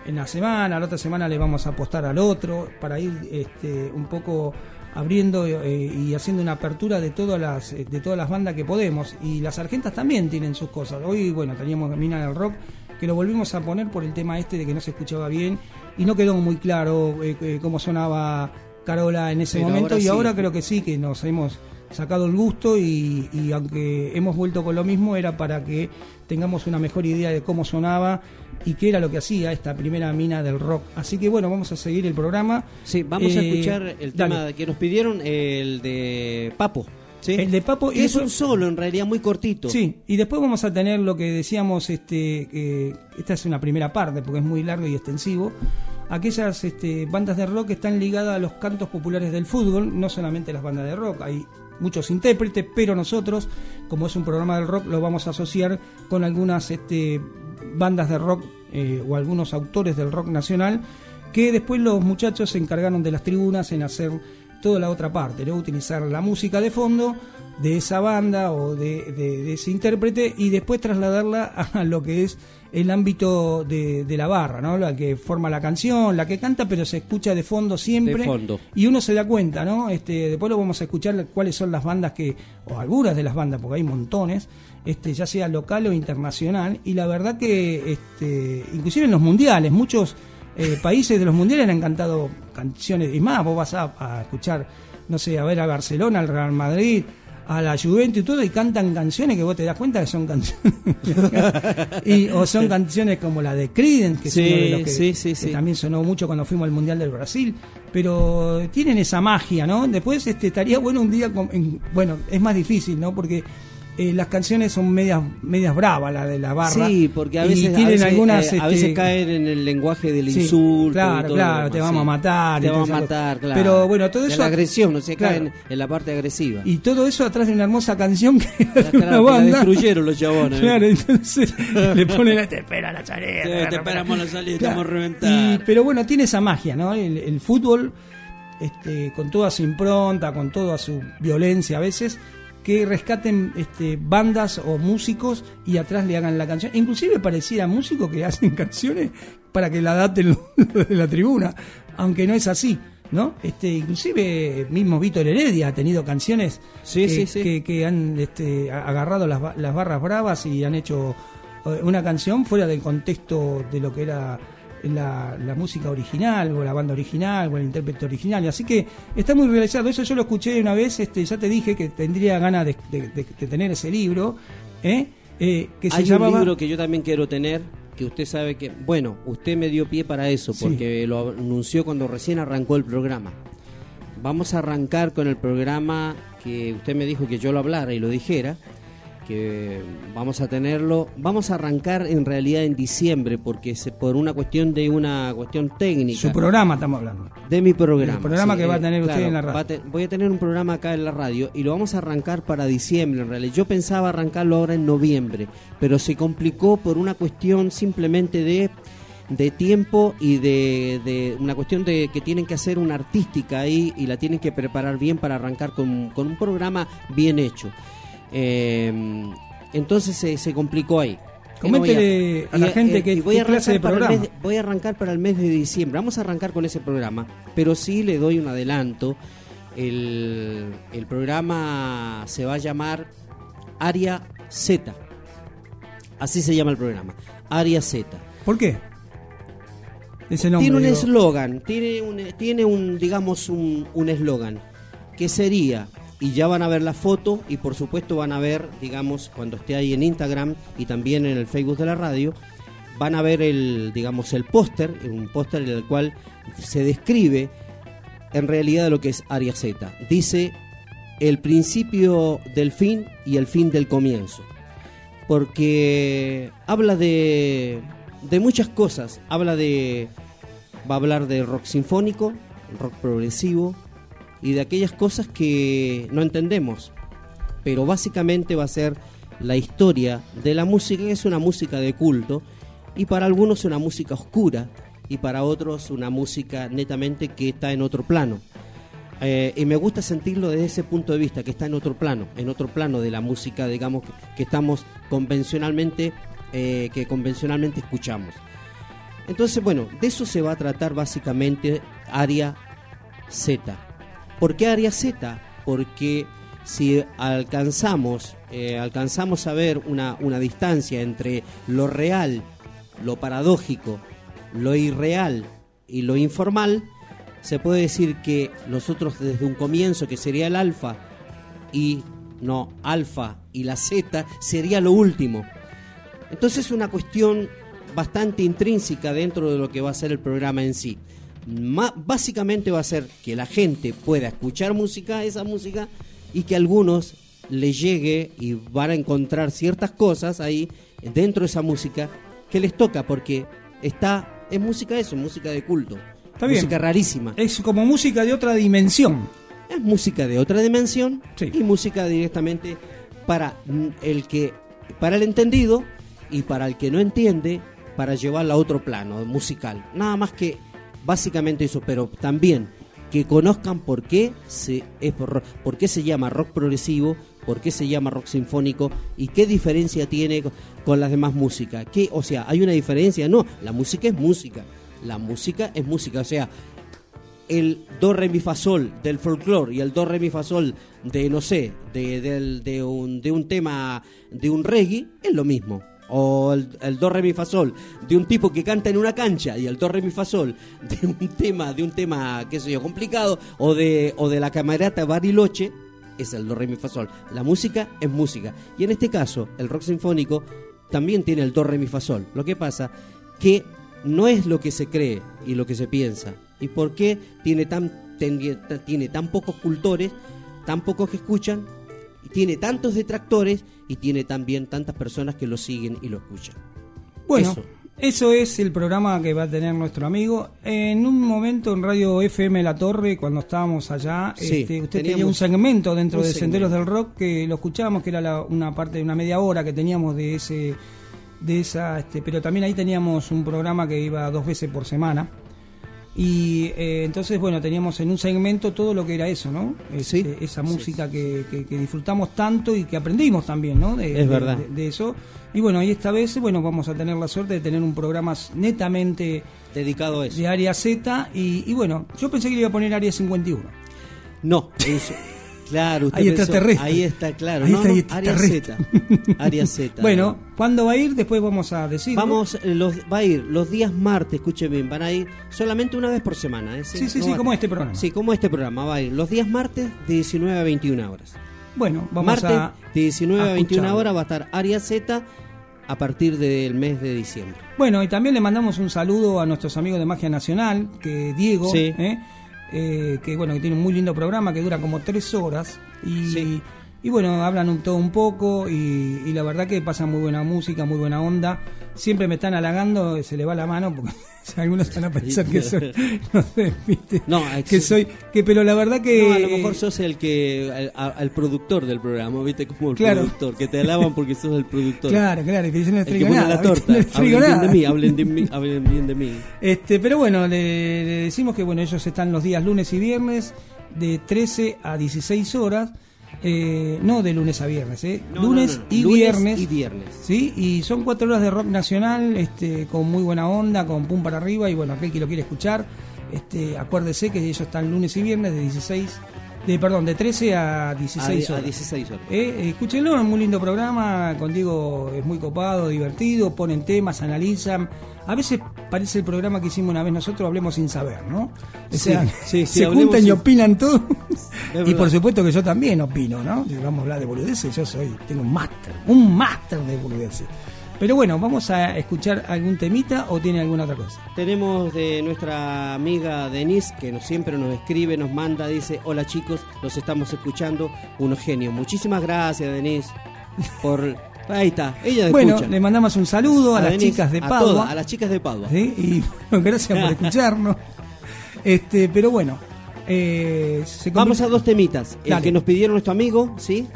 en la semana, la otra semana le vamos a apostar al otro para ir este, un poco abriendo eh, y haciendo una apertura de todas las eh, de todas las bandas que podemos y las argentas también tienen sus cosas. Hoy bueno, teníamos Mina del Rock que lo volvimos a poner por el tema este de que no se escuchaba bien y no quedó muy claro eh, eh, cómo sonaba Carola en ese Pero momento ahora y sí. ahora creo que sí que nos hemos sacado el gusto y, y aunque hemos vuelto con lo mismo era para que tengamos una mejor idea de cómo sonaba y qué era lo que hacía esta primera mina del rock. Así que bueno, vamos a seguir el programa. Sí, vamos a Eh, escuchar el dale. tema que nos pidieron, el de Papo. ¿sí? El de Papo y es eso- un solo, en realidad, muy cortito. Sí, y después vamos a tener lo que decíamos, este, esta es una primera parte porque es muy largo y extensivo. Aquellas este, bandas de rock que están ligadas a los cantos populares del fútbol, no solamente las bandas de rock, hay muchos intérpretes, pero nosotros, como es un programa del rock, lo vamos a asociar con algunas este, bandas de rock eh, o algunos autores del rock nacional, que después los muchachos se encargaron de las tribunas en hacer toda la otra parte, ¿no? utilizar la música de fondo de esa banda o de, de- de ese intérprete y después trasladarla a lo que es el ámbito de, de la barra, ¿no? la que forma la canción, la que canta, pero se escucha de fondo siempre. De fondo. Y uno se da cuenta, ¿no? Este, después lo vamos a escuchar cuáles son las bandas que, o algunas de las bandas, porque hay montones, este, ya sea local o internacional, y la verdad que, este, inclusive en los mundiales, muchos eh, países de los mundiales han cantado canciones, y más, vos vas a, a escuchar, no sé, a ver a Barcelona, al Real Madrid, a la Juventus y todo, y cantan canciones que vos te das cuenta que son canciones. (laughs) y, o son canciones como la de Creedence, que Sí, es uno de los que, sí, sí, que sí. también sonó mucho cuando fuimos al Mundial del Brasil. Pero tienen esa magia, ¿no? Después este, estaría bueno un día. con- en- bueno, es más difícil, ¿no? Porque. Eh, las canciones son medias medias bravas, la de la barra. Sí, porque a Y veces, a tienen veces, algunas. eh, a este, veces caen en el lenguaje del Sí, insulto. y claro, todo claro, te vamos a matar y Te vamos a matar, claro. Pero bueno, todo De eso- la agresión, no se claro. caen en la parte agresiva. Y todo eso atrás de una hermosa canción que La, (laughs) una que la banda. destruyeron los chabones. Claro, entonces (laughs) le ponen a te espera la salida. Sí, te esperamos la salida, Claro. estamos a reventar. Y- pero bueno, tiene esa magia, ¿no? El, el fútbol, este, con toda su impronta, con toda su violencia a veces, que rescaten este, bandas o músicos y atrás le hagan la canción. Inclusive pareciera músicos que hacen (laughs) canciones para que la adapten los (laughs) de la tribuna, aunque no es así. ¿No? Este, inclusive mismo Víctor Heredia ha tenido canciones Sí, que, sí, sí. que- que han este, agarrado las, las barras bravas y han hecho eh, una canción fuera del contexto de lo que era la, la música original o la banda original o el intérprete original. Así que está muy realizado. Eso yo lo escuché una vez, este, ya te dije que tendría ganas de, de- de- de tener ese libro, ¿eh? Eh, que se Hay llamaba... un libro que yo también quiero tener, que usted sabe que, bueno, usted me dio pie para eso, Sí. porque lo anunció cuando recién arrancó el programa. Vamos a arrancar con el programa que usted me dijo que yo lo hablara y lo dijera, que vamos a tenerlo, vamos a arrancar en realidad en diciembre, porque se, por una cuestión de una cuestión técnica. Su programa estamos hablando. De mi programa. El programa que va a eh, tener usted en la radio. te- voy a tener un programa acá en la radio y lo vamos a arrancar para diciembre en realidad. Yo pensaba arrancarlo ahora en noviembre, pero se complicó por una cuestión simplemente de de tiempo y de, de una cuestión de que tienen que hacer una artística ahí y la tienen que preparar bien para arrancar con, con un programa bien hecho. Eh, entonces se, se complicó ahí. Coméntele a la gente qué- y voy qué clase de programa. mes- voy a arrancar para el mes de diciembre. Vamos a arrancar con ese programa, pero sí le doy un adelanto. El, el programa se va a llamar Área Z. Así se llama el programa, Área Z. ¿Por qué? Ese nombre. Tiene un eslogan, tiene un, tiene un, digamos, un un eslogan, que sería, y ya van a ver la foto, y por supuesto van a ver, digamos, cuando esté ahí en Instagram y también en el Facebook de la radio, van a ver el, digamos, el póster, un póster en el cual se describe en realidad lo que es Área. Dice el principio del fin y el fin del comienzo. Porque habla de, de muchas cosas. Habla de. Va a hablar de rock sinfónico, rock progresivo y de aquellas cosas que no entendemos. Pero básicamente va a ser la historia de la música, que es una música de culto, y para algunos una música oscura, y para otros una música netamente que está en otro plano. Eh, y me gusta sentirlo desde ese punto de vista, que está en otro plano, en otro plano de la música, digamos, que, estamos convencionalmente, eh, que convencionalmente escuchamos. Entonces, bueno, de eso se va a tratar básicamente Área Z. ¿Por qué Área Z? Porque si alcanzamos, eh, alcanzamos a ver una, una distancia entre lo real, lo paradójico, lo irreal y lo informal, se puede decir que nosotros desde un comienzo, que sería el alfa, I, no alfa y la Z sería lo último. Entonces es una cuestión bastante intrínseca dentro de lo que va a ser el programa en sí. Básicamente va a ser que la gente pueda escuchar música, esa música, y que a algunos les llegue y van a encontrar ciertas cosas ahí dentro de esa música que les toca, porque está, es música eso, música de culto. Está bien. música rarísima. Es como música de otra dimensión. Es música de otra dimensión y música directamente para el que, para el entendido y para el que no entiende, para llevarla a otro plano musical. Nada más que básicamente eso, pero también que conozcan por qué se es por, por qué se llama rock progresivo, por qué se llama rock sinfónico y qué diferencia tiene co- con las demás músicas. ¿Qué, o sea, hay una diferencia, no, la música es música. La música es música, o sea, el do re mi fa sol del folclore y el do re mi fa sol de no sé de, del- de un, de un tema de un reggae es lo mismo o el, do re mi fa sol de un tipo que canta en una cancha y el do re mi fa sol de un tema de un tema qué sé yo complicado o de o de la camarata Bariloche es el do re mi fa sol. La música es música. Y en este caso el rock sinfónico también tiene el do re mi fa sol. Lo que pasa que no es lo que se cree y lo que se piensa. ¿Y por qué tiene tan, tiene tan pocos cultores, tan pocos que escuchan, y tiene tantos detractores y tiene también tantas personas que lo siguen y lo escuchan? Bueno, Eso. eso. es el programa que va a tener nuestro amigo. En un momento en Radio FM La Torre, cuando estábamos allá, Sí, este, usted tenía un segmento dentro un de Senderos del Rock que lo escuchábamos, que era la- una parte de una media hora que teníamos de ese de esa este, pero también ahí teníamos un programa que iba dos veces por semana y eh, entonces bueno teníamos en un segmento todo lo que era eso no Este, esa música que, que- que disfrutamos tanto y que aprendimos también no de, Es de- verdad. de- de eso. Y bueno y esta vez bueno vamos a tener la suerte de tener un programa netamente dedicado a eso. de área Z y, y bueno yo pensé que le iba a poner área 51 No, (laughs) eso. Claro, usted Ahí pensó- extraterrestre. Ahí está, claro. Ahí no, está, no, ahí área Z. Área Z. (laughs) bueno ¿cuándo va a ir? después vamos a decir Vamos, eh, los, va a ir los días martes, escuche bien, van a ir solamente una vez por semana. ¿eh? Sí, sí, No sí, como este programa. Sí, como este programa, va a ir los días martes de 19 a 21 horas. bueno vamos martes a de 19 a, a 21 escucharlo. horas va a estar Área Z a partir del mes de diciembre. Bueno, y también le mandamos un saludo a nuestros amigos de Magia Nacional, que Diego, Sí. ¿eh? Eh, que bueno, que tiene un muy lindo programa que dura como tres horas y, y bueno, hablan un, todo un poco y, y la verdad que pasa muy buena música, muy buena onda. Siempre me están halagando, se le va la mano porque (laughs) algunos van a pensar que soy, (laughs) no sé, ¿viste? No, que soy, que pero la verdad que No, a lo mejor sos el que el, al productor del programa, ¿viste? Como el Claro. productor, que te alaban porque sos el productor. Claro, claro, y yo no El que pone la torta. Hablen bien de mí, hablen, de mí, hablen bien de mí. Este, pero bueno, le, le decimos que bueno, ellos están los días lunes y viernes de 13 a 16 horas. Eh, no de lunes a viernes, ¿eh? No, lunes, no, no. Y, Lunes viernes, y viernes. ¿Sí? Y son cuatro horas de rock nacional, este, con muy buena onda, con pum para arriba. Y bueno, aquel que lo quiere escuchar, este, acuérdese que ellos están lunes y viernes de 16, de, perdón, de 13 a 16 a, horas. 16 horas. Eh, escúchenlo, es un muy lindo programa, con Diego es muy copado, divertido, ponen temas, analizan. A veces parece el programa que hicimos una vez nosotros, hablemos sin saber, ¿no? O Sí, sea, sí, sí, se juntan y opinan todo. y por supuesto que yo también opino, ¿no? Vamos a hablar de boludeces, yo soy, tengo un máster, un máster de boludeces. Pero bueno, vamos a escuchar algún temita o tiene alguna otra cosa. Tenemos de nuestra amiga Denise, que nos, siempre nos escribe, nos manda, dice, hola chicos, los estamos escuchando, unos genios. Muchísimas gracias, Denise, por... Ahí está, ella Bueno, escucha. le mandamos un saludo a, las Denise, chicas de a Padua. todas, a las chicas de Padua. ¿sí? Y bueno, gracias por (laughs) escucharnos. Este, pero bueno, eh, se Vamos a dos temitas. El Dale. que nos pidieron nuestro amigo, ¿sí?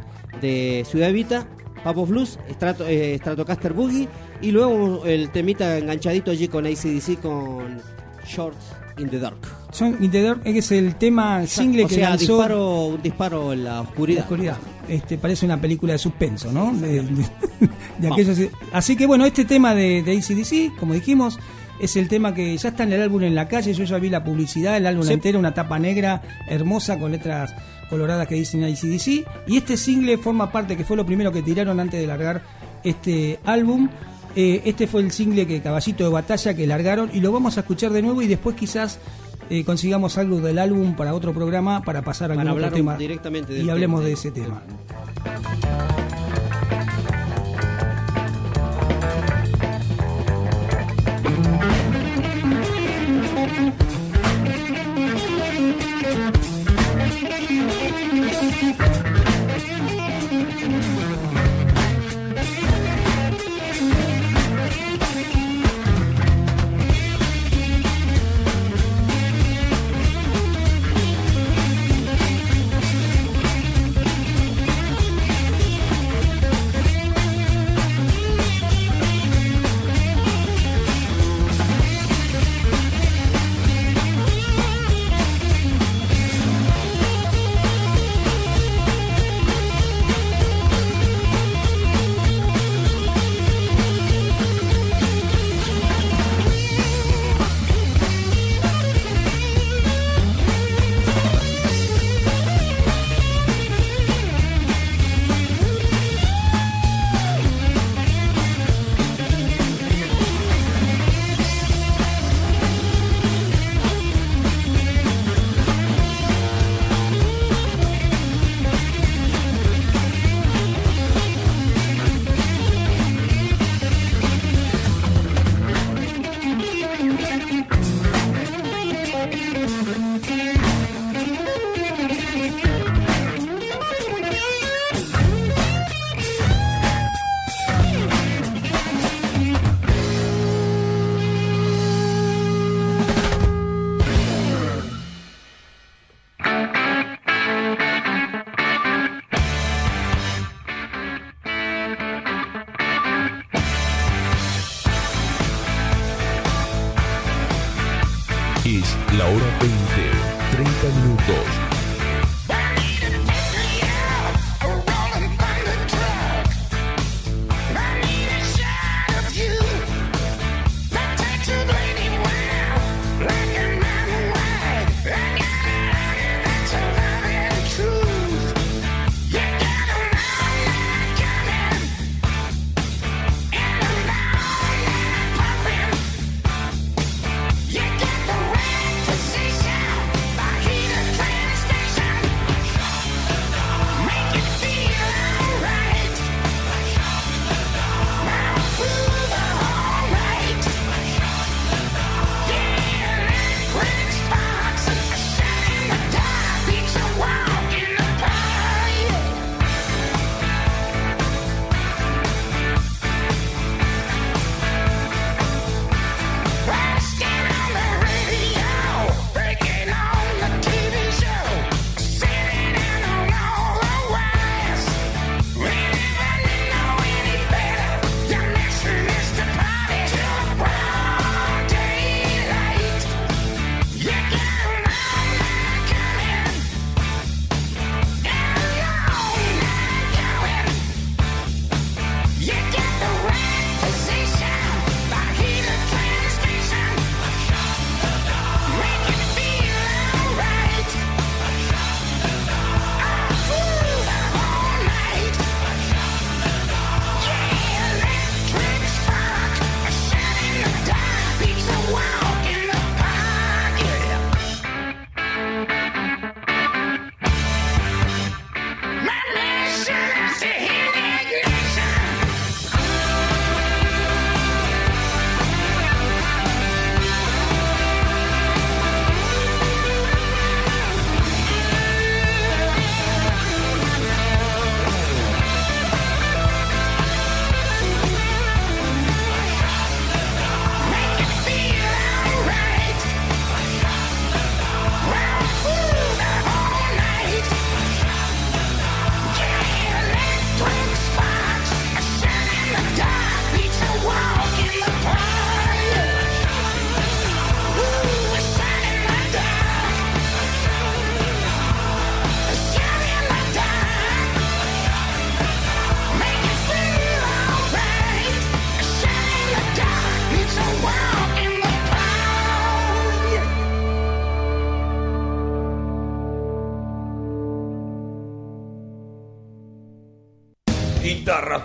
De Ciudad Evita, Papo Blues, Strato, eh, Stratocaster Boogie. Y luego el temita enganchadito allí con ACDC con Short in the Dark. Son In the Dark, que es el tema single o que sea, lanzó disparo, un disparo en la oscuridad. La oscuridad. Este, parece una película de suspenso, ¿no? De, de- (laughs) de Vamos. aquellos- así que bueno, este tema de, de ACDC, como dijimos, es el tema que ya está en el álbum en la calle. Yo ya vi la publicidad, el álbum Sí. entero, una tapa negra hermosa con letras coloradas que dicen ACDC. Y este single forma parte, que fue lo primero que tiraron antes de largar este álbum. Eh, este fue el single que Caballito de Batalla que largaron y lo vamos a escuchar de nuevo y después quizás eh, consigamos algo del álbum para otro programa para pasar a algún otro tema directamente y hablemos tema. de ese tema.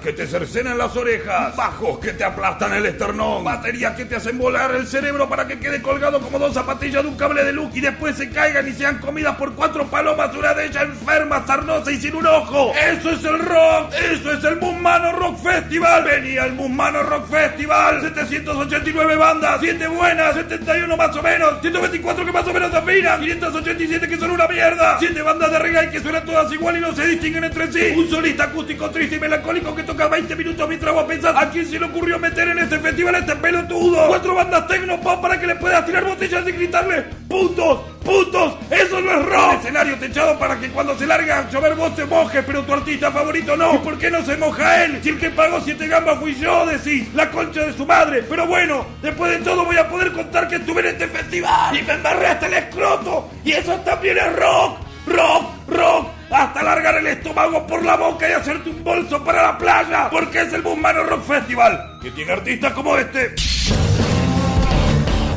Que te cercenan las orejas, bajos que te aplastan el esternón, baterías que te hacen volar el cerebro para que quede colgado como dos zapatillas de un cable de luz y después se caigan y sean comidas por cuatro palomas, una de ellas enferma, sarnosa y sin un ojo. Eso es el rock, eso es el Musmano Rock Festival. Venía el Musmano Rock Festival, 789 bandas, 7 buenas, 71 más o menos, 124 que más o menos afinan, 587 que son una mierda, 7 bandas de reggae que suenan todas igual y no se distinguen entre sí, un solista acústico triste y melancólico que toca 20 minutos mientras vos pensás a quién se le ocurrió meter en este festival a este pelotudo, cuatro bandas tecno pop para que le puedas tirar botellas y gritarle puntos, puntos, eso no es rock, escenario techado para que cuando se larga a llover vos te mojes, pero tu artista favorito no, ¿y por qué no se moja él? Si el que pagó siete gambas fui yo, decís, la concha de su madre, pero bueno, después de todo voy a poder contar que estuve en este festival y me embarré hasta el escroto, y eso también es rock, rock, rock, hasta largar el estómago por la boca y hacerte un bolso para la playa, porque es el Musmano Rock Festival, que tiene artistas como este.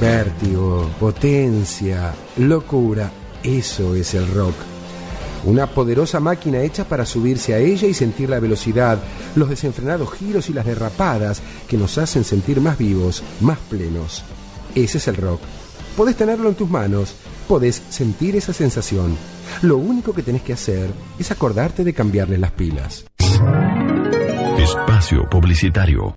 Vértigo, potencia, locura, eso es el rock. Una poderosa máquina hecha para subirse a ella y sentir la velocidad, los desenfrenados giros y las derrapadas que nos hacen sentir más vivos, más plenos. Ese es el rock. Podés tenerlo en tus manos, podés sentir esa sensación. Lo único que tenés que hacer es acordarte de cambiarle las pilas. Espacio Publicitario.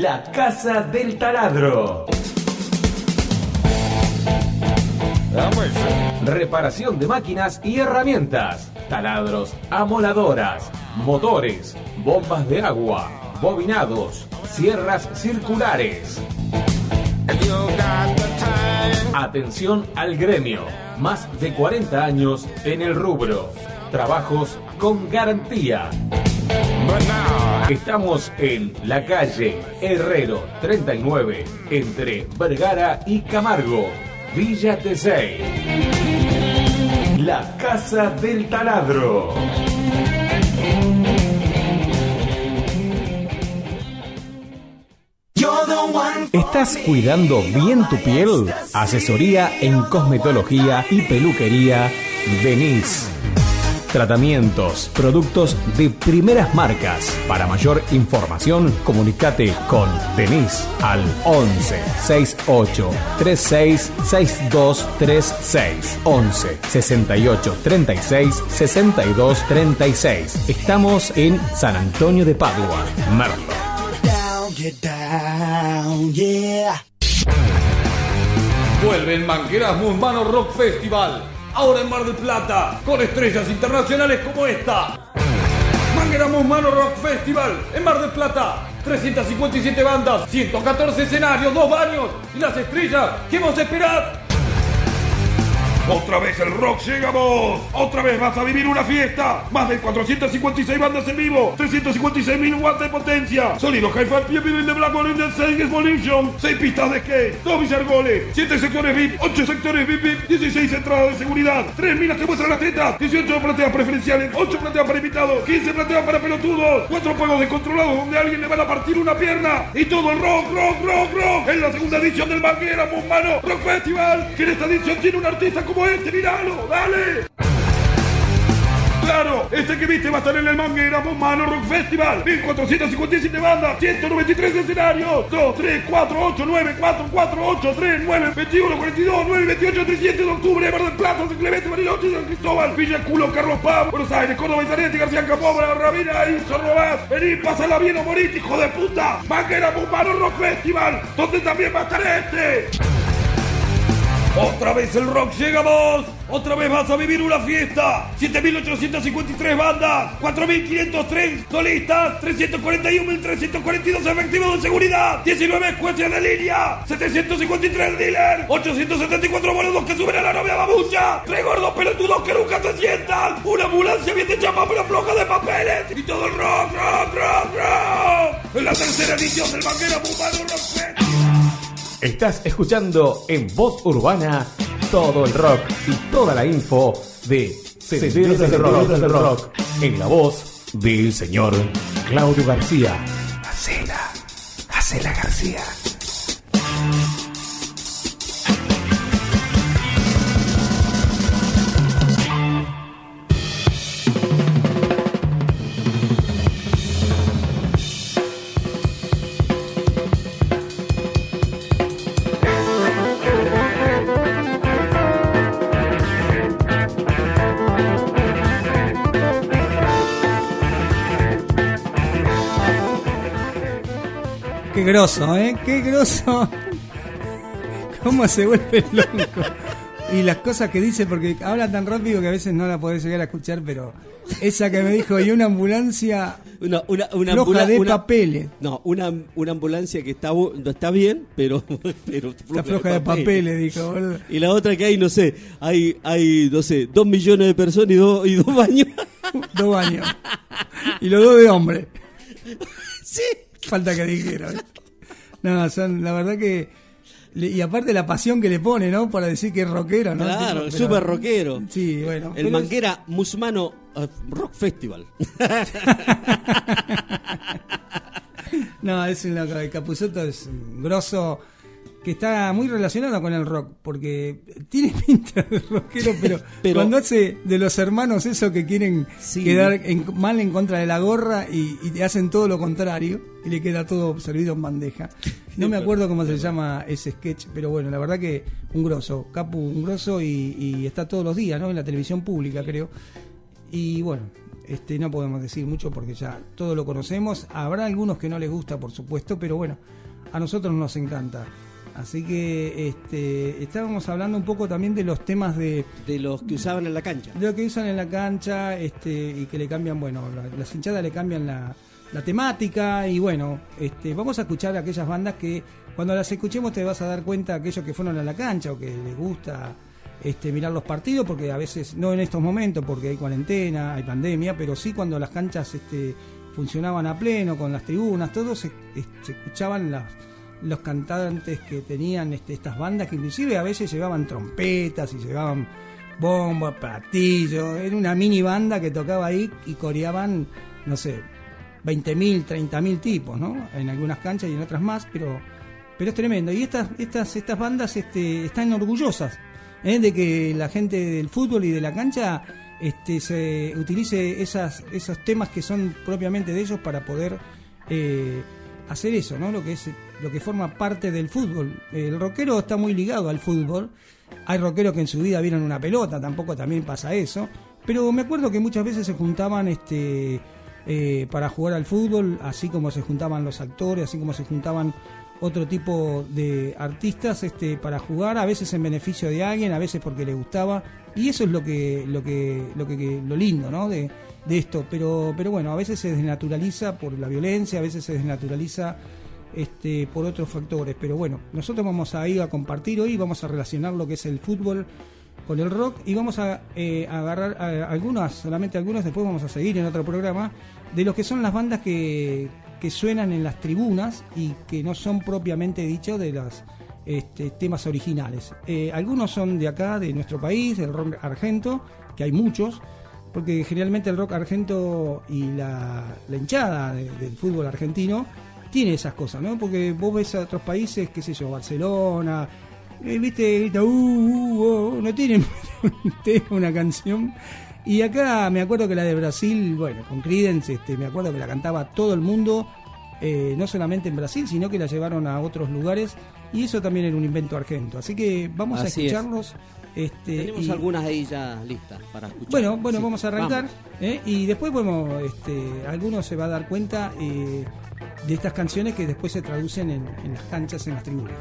La Casa del Taladro. Reparación de máquinas y herramientas. Taladros, amoladoras, motores, bombas de agua, bobinados, sierras circulares. Atención al gremio. Más de 40 años en el rubro. Trabajos con garantía. Estamos en la calle Herrero 39, entre Vergara y Camargo, Villa Tesey. La Casa del Taladro. ¿Estás cuidando bien tu piel? Asesoría en cosmetología y peluquería Denise. Tratamientos, productos de primeras marcas. Para mayor información, comunícate con Denise al 11 68 36 62 36 11 68 36 62 36. Estamos en San Antonio de Padua, Merlo. Get down, yeah. Vuelven Mangueras Musmano Rock Festival. Ahora en Mar del Plata, con estrellas internacionales como esta. Mangueras Musmano Rock Festival en Mar del Plata. 357 bandas, 114 escenarios, dos baños y las estrellas que vos esperad. Otra vez el rock llega vos. Otra vez vas a vivir una fiesta. Más de 456 bandas en vivo. 356 mil watts de potencia. Sonido Hi-Fi the Black in the Same Explosion. 6 pistas de skate. 2 billargoles. 7 sectores VIP. 8 sectores VIP. VIP, 16 entradas de seguridad. 3 minas que muestran las tetas. 18 plateas preferenciales. 8 plateas para invitados. 15 plateas para pelotudos. 4 juegos descontrolados donde alguien le van a partir una pierna. Y todo el rock, rock, rock, rock. En la segunda edición del Manguera Musmano Rock Festival. Que en esta edición tiene un artista como este. Míralo. Dale. Claro, este que viste va a estar en el Manguera Musmano Rock Festival. 1457 bandas, 193 escenarios. 2, 3, 4, 8, 9, 4, 4, 8, 3, 9, 21, 42, 9, 28, 37 de octubre. Mar del Plata, San Clemente, Bariloche, San Cristóbal, Villa Culo, Carlos Paz, Buenos Aires, Córdoba, Izarete, García Capobra, Ravina y Sorrobás. Vení, pásala bien o morite, hijo de puta. Manguera Musmano Rock Festival, donde también va a estar este. Otra vez el rock llega vos. Otra vez vas a vivir una fiesta. 7.853 bandas, 4.503 solistas, 341.342 efectivos de seguridad, 19 escuencias de línea, 753 dealers, 874 boludos que suben a la novia babucha, 3 gordos pelotudos que nunca se sientan, una ambulancia bien hecha pero floja de papeles y todo el rock, rock, rock, rock. En la tercera edición del Banquero Bumano Rock. Estás escuchando en Voz Urbana todo el rock y toda la info de Senderos del Rock, del rock en la voz del señor Claudio García. Hacela, hacela García. Groso, ¿eh? Qué groso. (laughs) ¿Cómo se vuelve loco? Y las cosas que dice, porque habla tan rápido que a veces no la podés llegar a escuchar, pero esa que me dijo, y una ambulancia Una, una, una floja ambula- de una- papeles. No, una, una ambulancia que está, está bien, pero, (laughs) pero Está floja de papeles, dijo, boludo. Y la otra que hay, no sé, hay, hay no sé, dos millones de personas y dos, y dos baños. (laughs) Dos baños. Y los dos de hombre. Sí. Falta que dijera. No, son, la verdad que. y aparte la pasión que le pone, ¿no? Para decir que es rockero, ¿no? Claro, súper rockero. Sí, bueno. El pero es- Manguera Musmano eh, Rock Festival. (laughs) No, es un loco. El Capuzotto es un grosso que está muy relacionado con el rock, porque tiene (laughs) pinta de rockero, pero, (laughs) Pero- cuando hace de los hermanos eso que quieren Sí. quedar en- mal en contra de la gorra y, y te hacen todo lo contrario y le queda todo servido en bandeja. No me (laughs) acuerdo cómo se llama ese sketch, pero bueno, la verdad que un grosso, Capu un grosso y, y está todos los días, ¿no? En la televisión pública, creo. Y bueno, este no podemos decir mucho porque ya todo lo conocemos. Habrá algunos que no les gusta, por supuesto, pero bueno, a nosotros nos encanta. Así que este, estábamos hablando un poco también de los temas de, De los que usaban en la cancha. de lo que usan en la cancha este, y que le cambian, bueno, la- las hinchadas le cambian la, la temática y bueno, este, vamos a escuchar aquellas bandas que cuando las escuchemos te vas a dar cuenta aquellos que fueron a la cancha o que les gusta este, mirar los partidos, porque a veces, no en estos momentos, porque hay cuarentena, hay pandemia, pero sí cuando las canchas este, funcionaban a pleno, con las tribunas, todos se, se escuchaban las, los cantantes que tenían este, estas bandas, que inclusive a veces llevaban trompetas y llevaban bombos, platillos, era una mini banda que tocaba ahí y coreaban, no sé, 20.000, 30.000 tipos, ¿no? En algunas canchas y en otras más, pero, pero es tremendo. Y estas, estas, estas bandas este, están orgullosas ¿eh? de que la gente del fútbol y de la cancha este, se utilice esas, esos temas que son propiamente de ellos para poder eh, hacer eso, ¿no? Lo que es lo que forma parte del fútbol. El rockero está muy ligado al fútbol. Hay rockeros que en su vida vieron una pelota, tampoco también pasa eso. Pero me acuerdo que muchas veces se juntaban este eh, para jugar al fútbol, así como se juntaban los actores, así como se juntaban otro tipo de artistas este, para jugar, a veces en beneficio de alguien, a veces porque le gustaba, y eso es lo que, lo que, lo que, lo lindo, ¿no? De, de esto. Pero, pero bueno, a veces se desnaturaliza por la violencia, a veces se desnaturaliza este, por otros factores. Pero bueno, nosotros vamos a ir a compartir hoy, vamos a relacionar lo que es el fútbol con el rock y vamos a, eh, agarrar algunas, solamente algunas, después vamos a seguir en otro programa, de lo que son las bandas que, suenan en las tribunas y que no son propiamente dicho de los este, temas originales. Eh, algunos son de acá, de nuestro país, del rock argento, que hay muchos, porque generalmente el rock argento y la, hinchada de- del fútbol argentino tiene esas cosas, ¿no? Porque vos ves a otros países, qué sé yo, Barcelona, eh, viste, "Uh, uh, uh", no tienen (laughs) una canción. Y acá me acuerdo que la de Brasil, bueno, con Creedence, este, me acuerdo que la cantaba todo el mundo, eh, no solamente en Brasil, sino que la llevaron a otros lugares. Y eso también era un invento argento. Así que vamos Así a es. Este, Tenemos y- algunas ahí ya listas para escuchar. bueno, bueno, Sí, vamos a arrancar vamos. ¿eh? y después, bueno, este, algunos se va a dar cuenta eh, de estas canciones que después se traducen en, en las canchas, en las tribunas.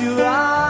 Emborrachemos la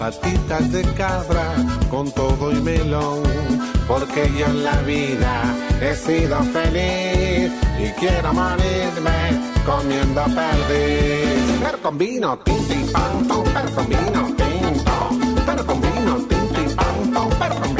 patitas de cabra con todo y melón, porque yo en la vida he sido feliz y quiero morirme comiendo perdiz. Pero con vino, tinto y pan, tom, pero vino tinto, pero con vino, tinto y pan, tom, pero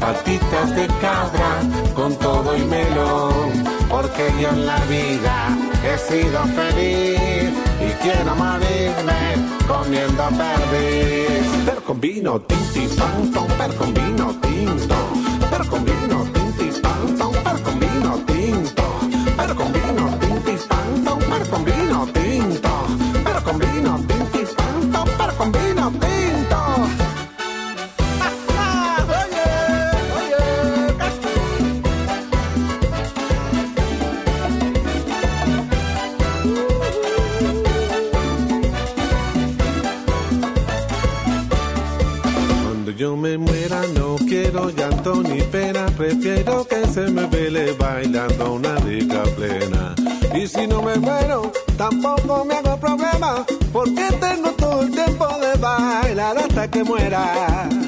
patitas de cabra con todo y melón. Porque yo en la vida he sido feliz y quiero morirme comiendo perdiz. Tinto y pan, con vino que muera.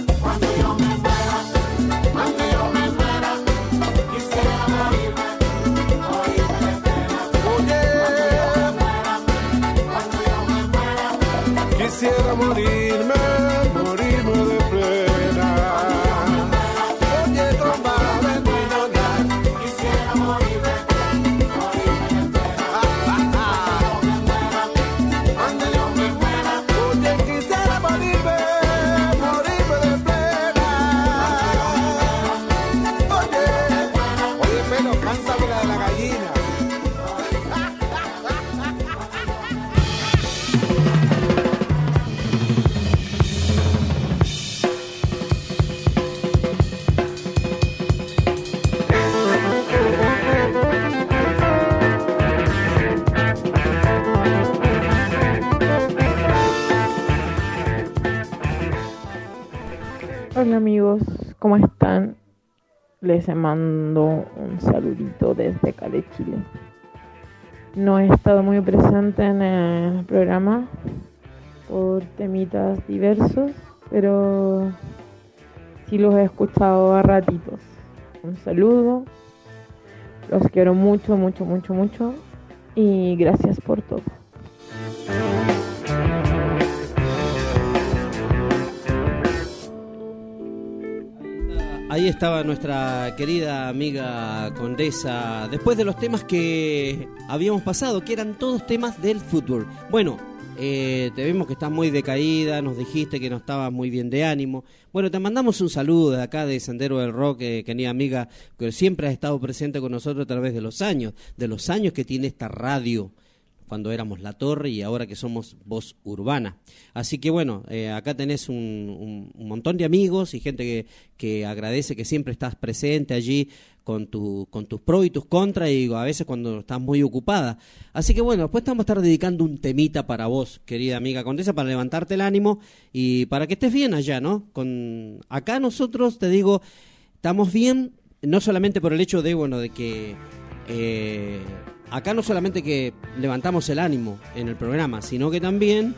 Les mando un saludito desde Cali, Chile. No he estado muy presente en el programa por temitas diversos, pero sí los he escuchado a ratitos. Un saludo, los quiero mucho, mucho, mucho, mucho y gracias por todo. Ahí estaba nuestra querida amiga Condesa, después de los temas que habíamos pasado, que eran todos temas del fútbol. Bueno, eh, te vimos que estás muy decaída, nos dijiste que no estabas muy bien de ánimo. Bueno, te mandamos un saludo de acá de Sendero del Rock, querida amiga, que siempre has estado presente con nosotros a través de los años, de los años que tiene esta radio cuando éramos La Torre y ahora que somos Voz Urbana. Así que bueno, eh, acá tenés un, montón de amigos y gente que, que agradece que siempre estás presente allí con, tu, con tus pros y tus contras y a veces cuando estás muy ocupada. Así que bueno, después te vamos a estar dedicando un temita para vos, querida amiga Condesa, para levantarte el ánimo y para que estés bien allá, ¿no? Con acá nosotros, te digo, estamos bien, no solamente por el hecho de, bueno, de que eh, acá no solamente que levantamos el ánimo en el programa, sino que también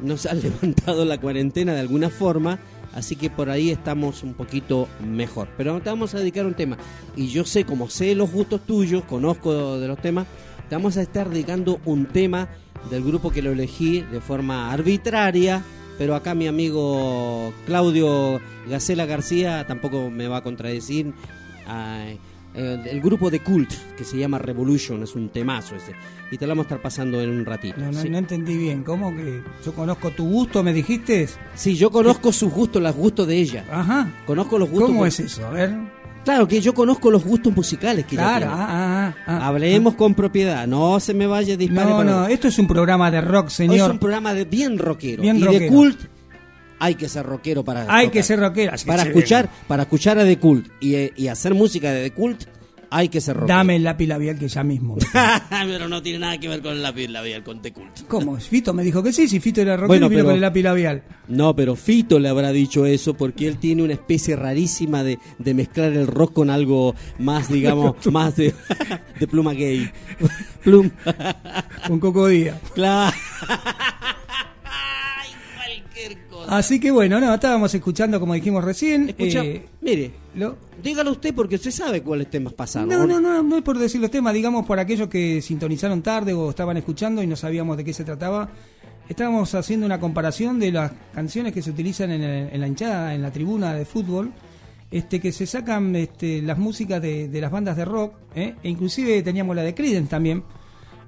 nos han (laughs) levantado la cuarentena de alguna forma, así que por ahí estamos un poquito mejor. Pero te vamos a dedicar un tema, y yo sé, como sé los gustos tuyos, conozco de los temas, te vamos a estar dedicando un tema del grupo que lo elegí de forma arbitraria, pero acá mi amigo Claudio Gacela García tampoco me va a contradecir. Eh, el grupo de Cult, que se llama Revolution, es un temazo ese. Y te lo vamos a estar pasando en un ratito. No, no, sí. no entendí bien. ¿Cómo que yo conozco tu gusto, me dijiste? Sí, yo conozco sus gustos, los gustos de ella. Ajá. Conozco los gustos. ¿Cómo es eso? A ver. Claro, que yo conozco los gustos musicales que ella Claro, tiene. ah, ah, ah, Hablemos con propiedad, no se me vaya a disparar. No, no, esto es un programa de rock, señor. Es un programa de bien rockero. Bien y de rockero. Cult hay que ser rockero para Hay tocar. que ser rockero. así para escuchar, para escuchar a The Cult y, eh, y hacer música de The Cult hay que ser rockero. Dame el lápiz labial que ya mismo. (laughs) Pero no tiene nada que ver con el lápiz labial, con The Cult. ¿Cómo? Fito me dijo que sí, si Fito era rockero Bueno, vino pero- con el lápiz labial. No, pero Fito le habrá dicho eso porque él tiene una especie rarísima de, de mezclar el rock con algo más, digamos, (laughs) más de, de pluma gay. (laughs) Plum. Con Coco Díaz. Claro. Así que bueno, no, estábamos escuchando como dijimos recién. Escucha, eh, mire, lo- dígalo usted porque usted sabe cuáles temas pasaron. No, no, no, no es por decir los temas, digamos por aquellos que sintonizaron tarde o estaban escuchando y no sabíamos de qué se trataba. Estábamos haciendo una comparación de las canciones que se utilizan en, el- en la hinchada, en la tribuna de fútbol, este, que se sacan este, las músicas de, de las bandas de rock, ¿eh? e inclusive teníamos la de Creedence también,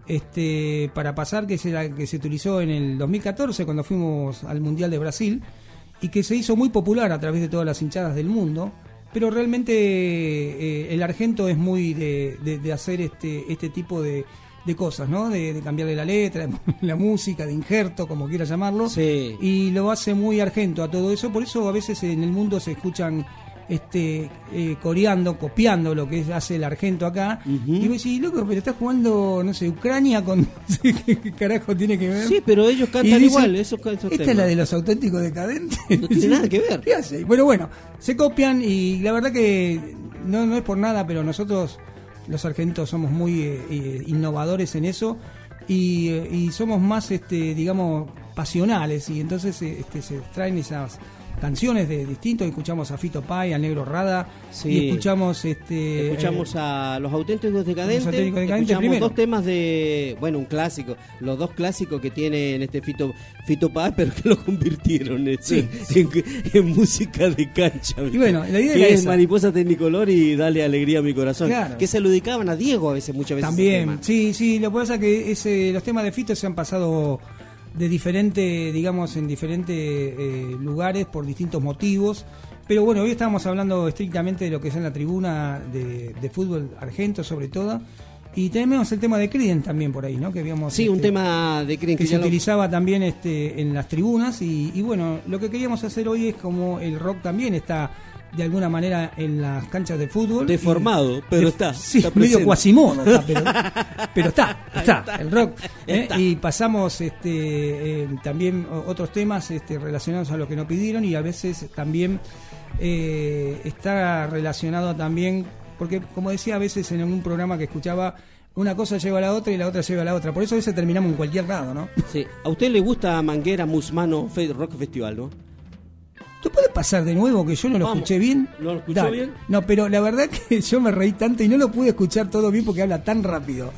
este, para pasar que se, la- que se utilizó en el 2014 cuando fuimos al Mundial de Brasil y que se hizo muy popular a través de todas las hinchadas del mundo. Pero realmente eh, el argento es muy de, de- de hacer este, este tipo de, de cosas, ¿no? De, de cambiarle la letra, la música, de injerto, como quiera llamarlo. Y lo hace muy argento a todo eso. Por eso a veces en el mundo se escuchan este, eh, coreando, copiando lo que hace el argento acá. Y vos decís, loco, pero estás jugando, no sé, Ucrania con. (laughs) no sé ¿Qué, qué carajo tiene que ver? Sí, pero ellos cantan igual, esos, esos Esta es la de los auténticos decadentes. No tiene (laughs) nada que ver. ¿Qué hace? Bueno, bueno, se copian y la verdad que no, no es por nada, pero nosotros, los argentos, somos muy eh, eh, innovadores en eso y, eh, y somos más, este, digamos, pasionales y entonces eh, este, se traen esas canciones de distintos, escuchamos a Fito Pai, al Negro Rada Sí. y escuchamos este Escuchamos eh, a Los Auténticos Decadentes. Los Auténticos Decadentes escuchamos primero. dos temas de. Bueno, un clásico. Los dos clásicos que tiene en este Fito, Fito Paz, pero que lo convirtieron en, Sí, en, en música de cancha. Y bueno, la idea que es esa. Mariposa Tecnicolor y Dale Alegría a mi corazón. Claro. Que se lo dedicaban a Diego a veces, muchas veces. También, sí, sí, lo que pasa es que ese, los temas de Fito se han pasado de diferente, digamos, en diferentes eh, lugares por distintos motivos. Pero bueno, hoy estamos hablando estrictamente de lo que es en la tribuna de, de fútbol argento, sobre todo. Y tenemos el tema de Criden también por ahí, ¿no? Que habíamos, Sí, un este, tema de Criden que, que se lo- utilizaba también este, en las tribunas. Y, y bueno, lo que queríamos hacer hoy es como el rock también está de alguna manera en las canchas de fútbol. Deformado, Y- pero de- está, (laughs) Sí, está medio cuasimodo está, pero, (laughs) pero está, está, Está. el rock. ¿eh? Y pasamos este, eh, también otros temas este, relacionados a lo que nos pidieron y a veces también eh, está relacionado también, porque como decía a veces en un programa que escuchaba, una cosa lleva a la otra y la otra lleva a la otra. Por eso a veces terminamos en cualquier lado, ¿no? Sí. ¿A usted le gusta Manguera Musmano Fe- Rock Festival, no? ¿Tú puedes pasar de nuevo que yo no lo Vamos. escuché bien? ¿No lo escuchó Dale. bien? No, pero la verdad que (laughs) yo me reí tanto y no lo pude escuchar todo bien porque habla tan rápido.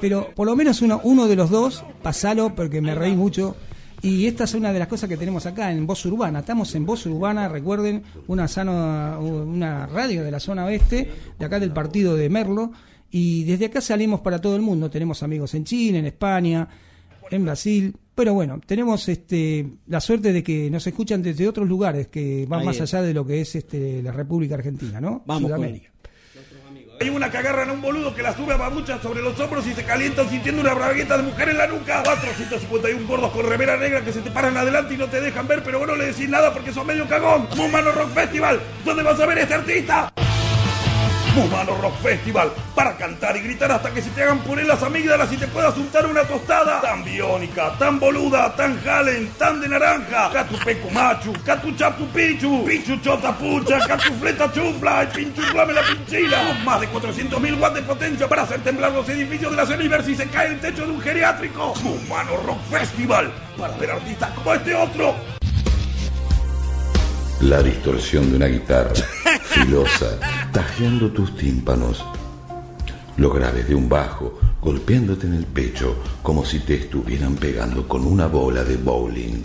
Pero por lo menos uno, uno de los dos, pasalo porque me reí mucho. Y esta es una de las cosas que tenemos acá en Voz Urbana. Estamos en Voz Urbana, recuerden, una, sano, una radio de la zona oeste, de acá del partido de Merlo. Y desde acá salimos para todo el mundo. Tenemos amigos en Chile, en España, en Brasil. Pero bueno, tenemos este, la suerte de que nos escuchan desde otros lugares que van Ahí más es. allá de lo que es este, la República Argentina, ¿no? Vamos con- Sudamérica. Hay una que agarran a un boludo que la sube a babuchas sobre los hombros y se calientan sintiendo una bragueta de mujer en la nuca. 451 gordos con remera negra que se te paran adelante y no te dejan ver, pero vos no le decís nada porque sos medio cagón. Mumano Rock Festival, ¿dónde vas a ver a este artista? Mumano Rock Festival, para cantar y gritar hasta que se te hagan poner las amígdalas y te puedas untar una tostada. Tan biónica, tan boluda, tan jalen, tan de naranja. Catu pecu machu, catu chapu pichu, pichu pucha, catu fleta chufla, y pinchu flame la pinchila. Con más de 400.000 watts de potencia para hacer temblar los edificios de la zona y ver si se cae el techo de un geriátrico. Mumano Rock Festival, para ver artistas como este otro. La distorsión de una guitarra (laughs) filosa tajeando tus tímpanos. Los graves de un bajo golpeándote en el pecho como si te estuvieran pegando con una bola de bowling.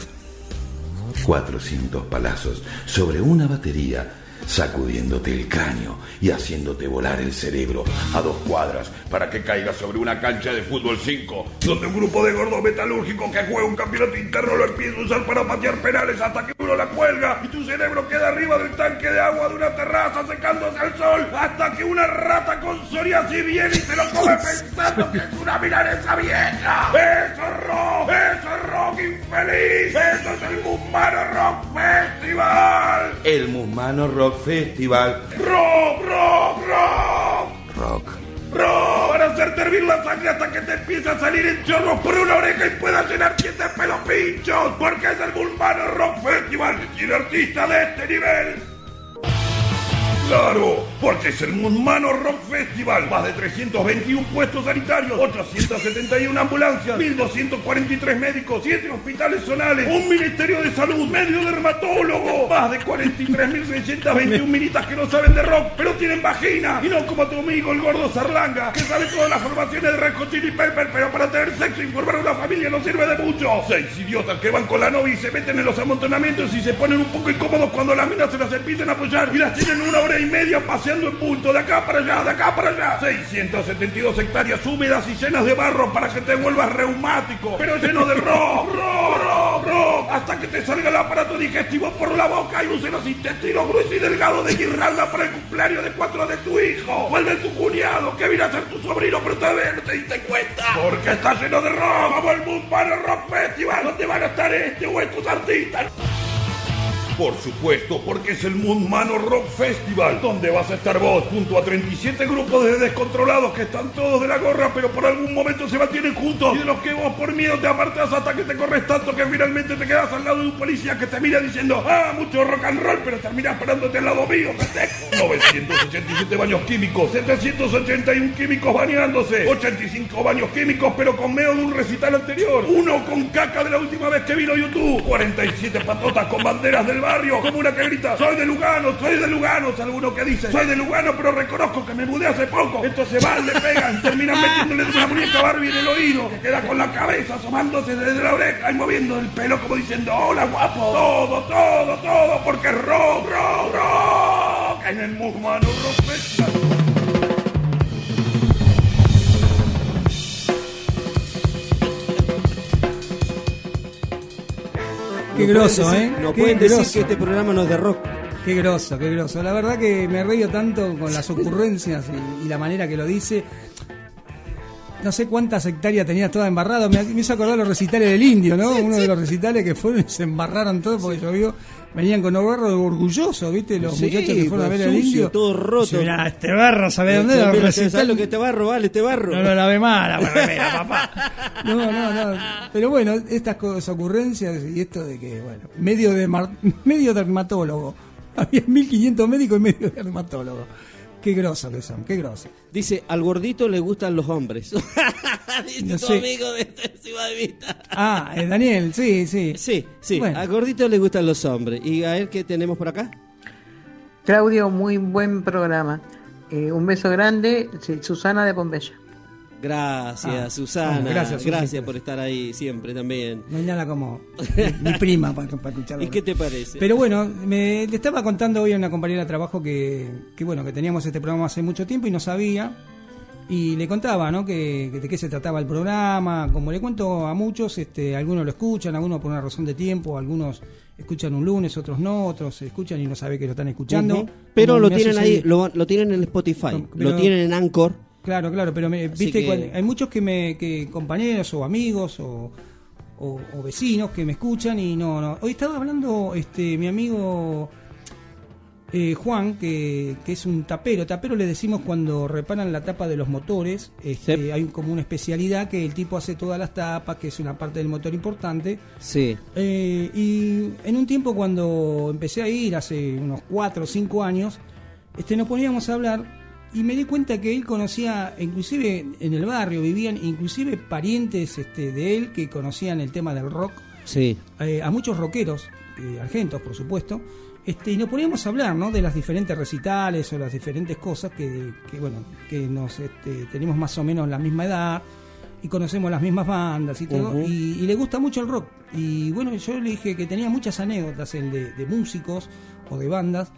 400 palazos sobre una batería sacudiéndote el cráneo y haciéndote volar el cerebro a dos cuadras para que caigas sobre una cancha de fútbol 5 donde un grupo de gordos metalúrgicos que juega un campeonato interno lo empieza a usar para patear penales hasta que uno la cuelga y tu cerebro queda arriba del tanque de agua de una terraza secándose al sol hasta que una rata con psoriasis viene y se lo come pensando que es una milanesa vieja. ¡Eso es rock! ¡Eso es rock infeliz! ¡Eso es el Mumano Rock Festival! El Musmano Rock Festival. ¡Rock, rock, rock! Rock. ¡Rock! Para hacerte hervir la sangre hasta que te empiece a salir en chorros por una oreja y puedas llenar siete pelos pinchos. Porque es el Bulmano Rock Festival y tiene artistas de este nivel. Claro, porque es el Mundmano Rock Festival. Más de 321 puestos sanitarios, 871 ambulancias, 1243 médicos, 7 hospitales zonales, un ministerio de salud, medio dermatólogo, más de 43.621 minitas que no saben de rock, pero tienen vagina. Y no como tu amigo el gordo Sarlanga, que sabe todas las formaciones de Red Hot Chili Pepper, pero para tener sexo y formar una familia no sirve de mucho. Seis idiotas que van con la novia y se meten en los amontonamientos y se ponen un poco incómodos cuando las minas se las empiezan a apoyar y las tienen una hora y media paseando en punto de acá para allá, de acá para allá. 672 hectáreas húmedas y llenas de barro para que te vuelvas reumático, pero lleno de rock, rock, rock, rock, hasta que te salga el aparato digestivo por la boca y uses los intestinos gruesos y delgados de guirnalda para el cumpleaños de cuatro de tu hijo. Vuelve tu cuñado que viene a ser tu sobrino, pero todavía no te diste cuenta. Porque está lleno de rock, como el Mumbano Rock Festival, donde van a estar este o estos artistas. Por supuesto, porque es el Moon Mano Rock Festival, donde vas a estar vos junto a 37 grupos de descontrolados que están todos de la gorra, pero por algún momento se mantienen juntos y de los que vos por miedo te apartás hasta que te corres tanto que finalmente te quedas al lado de un policía que te mira diciendo, ah, mucho rock and roll, pero terminás parándote al lado mío, pendejo. (laughs) 987 baños químicos, 781 químicos bañándose, 85 baños químicos pero con medio de un recital anterior, uno con caca de la última vez que vino YouTube, 47 patotas con banderas del barrio, como una que grita, soy de Lugano, soy de Lugano, alguno que dice, soy de Lugano pero reconozco que me mudé hace poco, entonces van, le pegan, terminan metiéndole una muñeca Barbie en el oído, que queda con la cabeza asomándose desde la oreja y moviendo el pelo como diciendo, hola guapo, todo, todo, todo, porque rock, rock, rock, en el Mugmano Rock Qué No groso, ¿eh? No Qué pueden decir que este programa no es de rock. Qué groso, qué groso. La verdad que me reío tanto con las ocurrencias y, y la manera que lo dice. No sé cuántas hectáreas tenía toda embarrada. Me, me hizo acordar los recitales del indio, ¿no? Uno de los recitales que fueron y se embarraron todos porque llovió. Venían con un barro orgulloso, ¿viste? Los Sí, muchachos que fueron a ver al sucio, indio. todo roto. Mirá, este barro, ¿sabés dónde era? Mira, ¿sabes lo que este barro vale? Este barro. No mal, la remera, (laughs) papá. No, no, no. Pero bueno, estas cosas, ocurrencias y esto de que, bueno, medio, de mar- (laughs) medio dermatólogo. Había 1500 médicos y medio dermatólogo. Qué grosos que son, qué grosos. Dice, al gordito le gustan los hombres. (laughs) Dice No tu sé. amigo de Ciudad de Vista. Ah, eh, Daniel, sí, sí. Sí, sí, Bueno. al gordito le gustan los hombres. ¿Y a él qué tenemos por acá? Claudio, muy buen programa. Eh, un beso grande, sí, Susana de Pompeya. Gracias, Ah, Susana. oh, gracias, gracias, por estar ahí siempre también. No hay nada como mi, prima para, para escucharlo. ¿Y qué te parece? Pero bueno, me, le estaba contando hoy a una compañera de trabajo que, que bueno, que teníamos este programa hace mucho tiempo y no sabía. Y le contaba, ¿no? Que, que de qué se trataba el programa. Como le cuento a muchos, este, algunos lo escuchan, algunos por una razón de tiempo, algunos escuchan un lunes, otros no, otros escuchan y no sabe que lo están escuchando. Pero lo tienen ahí, lo, lo tienen en Spotify, Pero- lo tienen en Anchor. Claro, claro, pero me- viste, que- cuando- hay muchos que me, que compañeros o amigos o, o- o vecinos que me escuchan y no, no. Hoy estaba hablando este mi amigo eh, Juan, que, que es un tapero. Tapero le decimos cuando reparan la tapa de los motores. Este, Hay como una especialidad que el tipo hace todas las tapas, que es una parte del motor importante. Sí. Eh, y en un tiempo cuando empecé a ir, hace unos 4 o 5 años, este, nos poníamos a hablar y me di cuenta que él conocía, inclusive en el barrio, vivían inclusive parientes este, de él que conocían el tema del rock, Sí. eh, a muchos rockeros, eh, argentos por supuesto, este, y nos poníamos a hablar ¿no? de las diferentes recitales o las diferentes cosas que, que, bueno, que nos este, tenemos más o menos la misma edad y conocemos las mismas bandas y todo, y, y le gusta mucho el rock. Y bueno, yo le dije que tenía muchas anécdotas él de, de músicos o de bandas,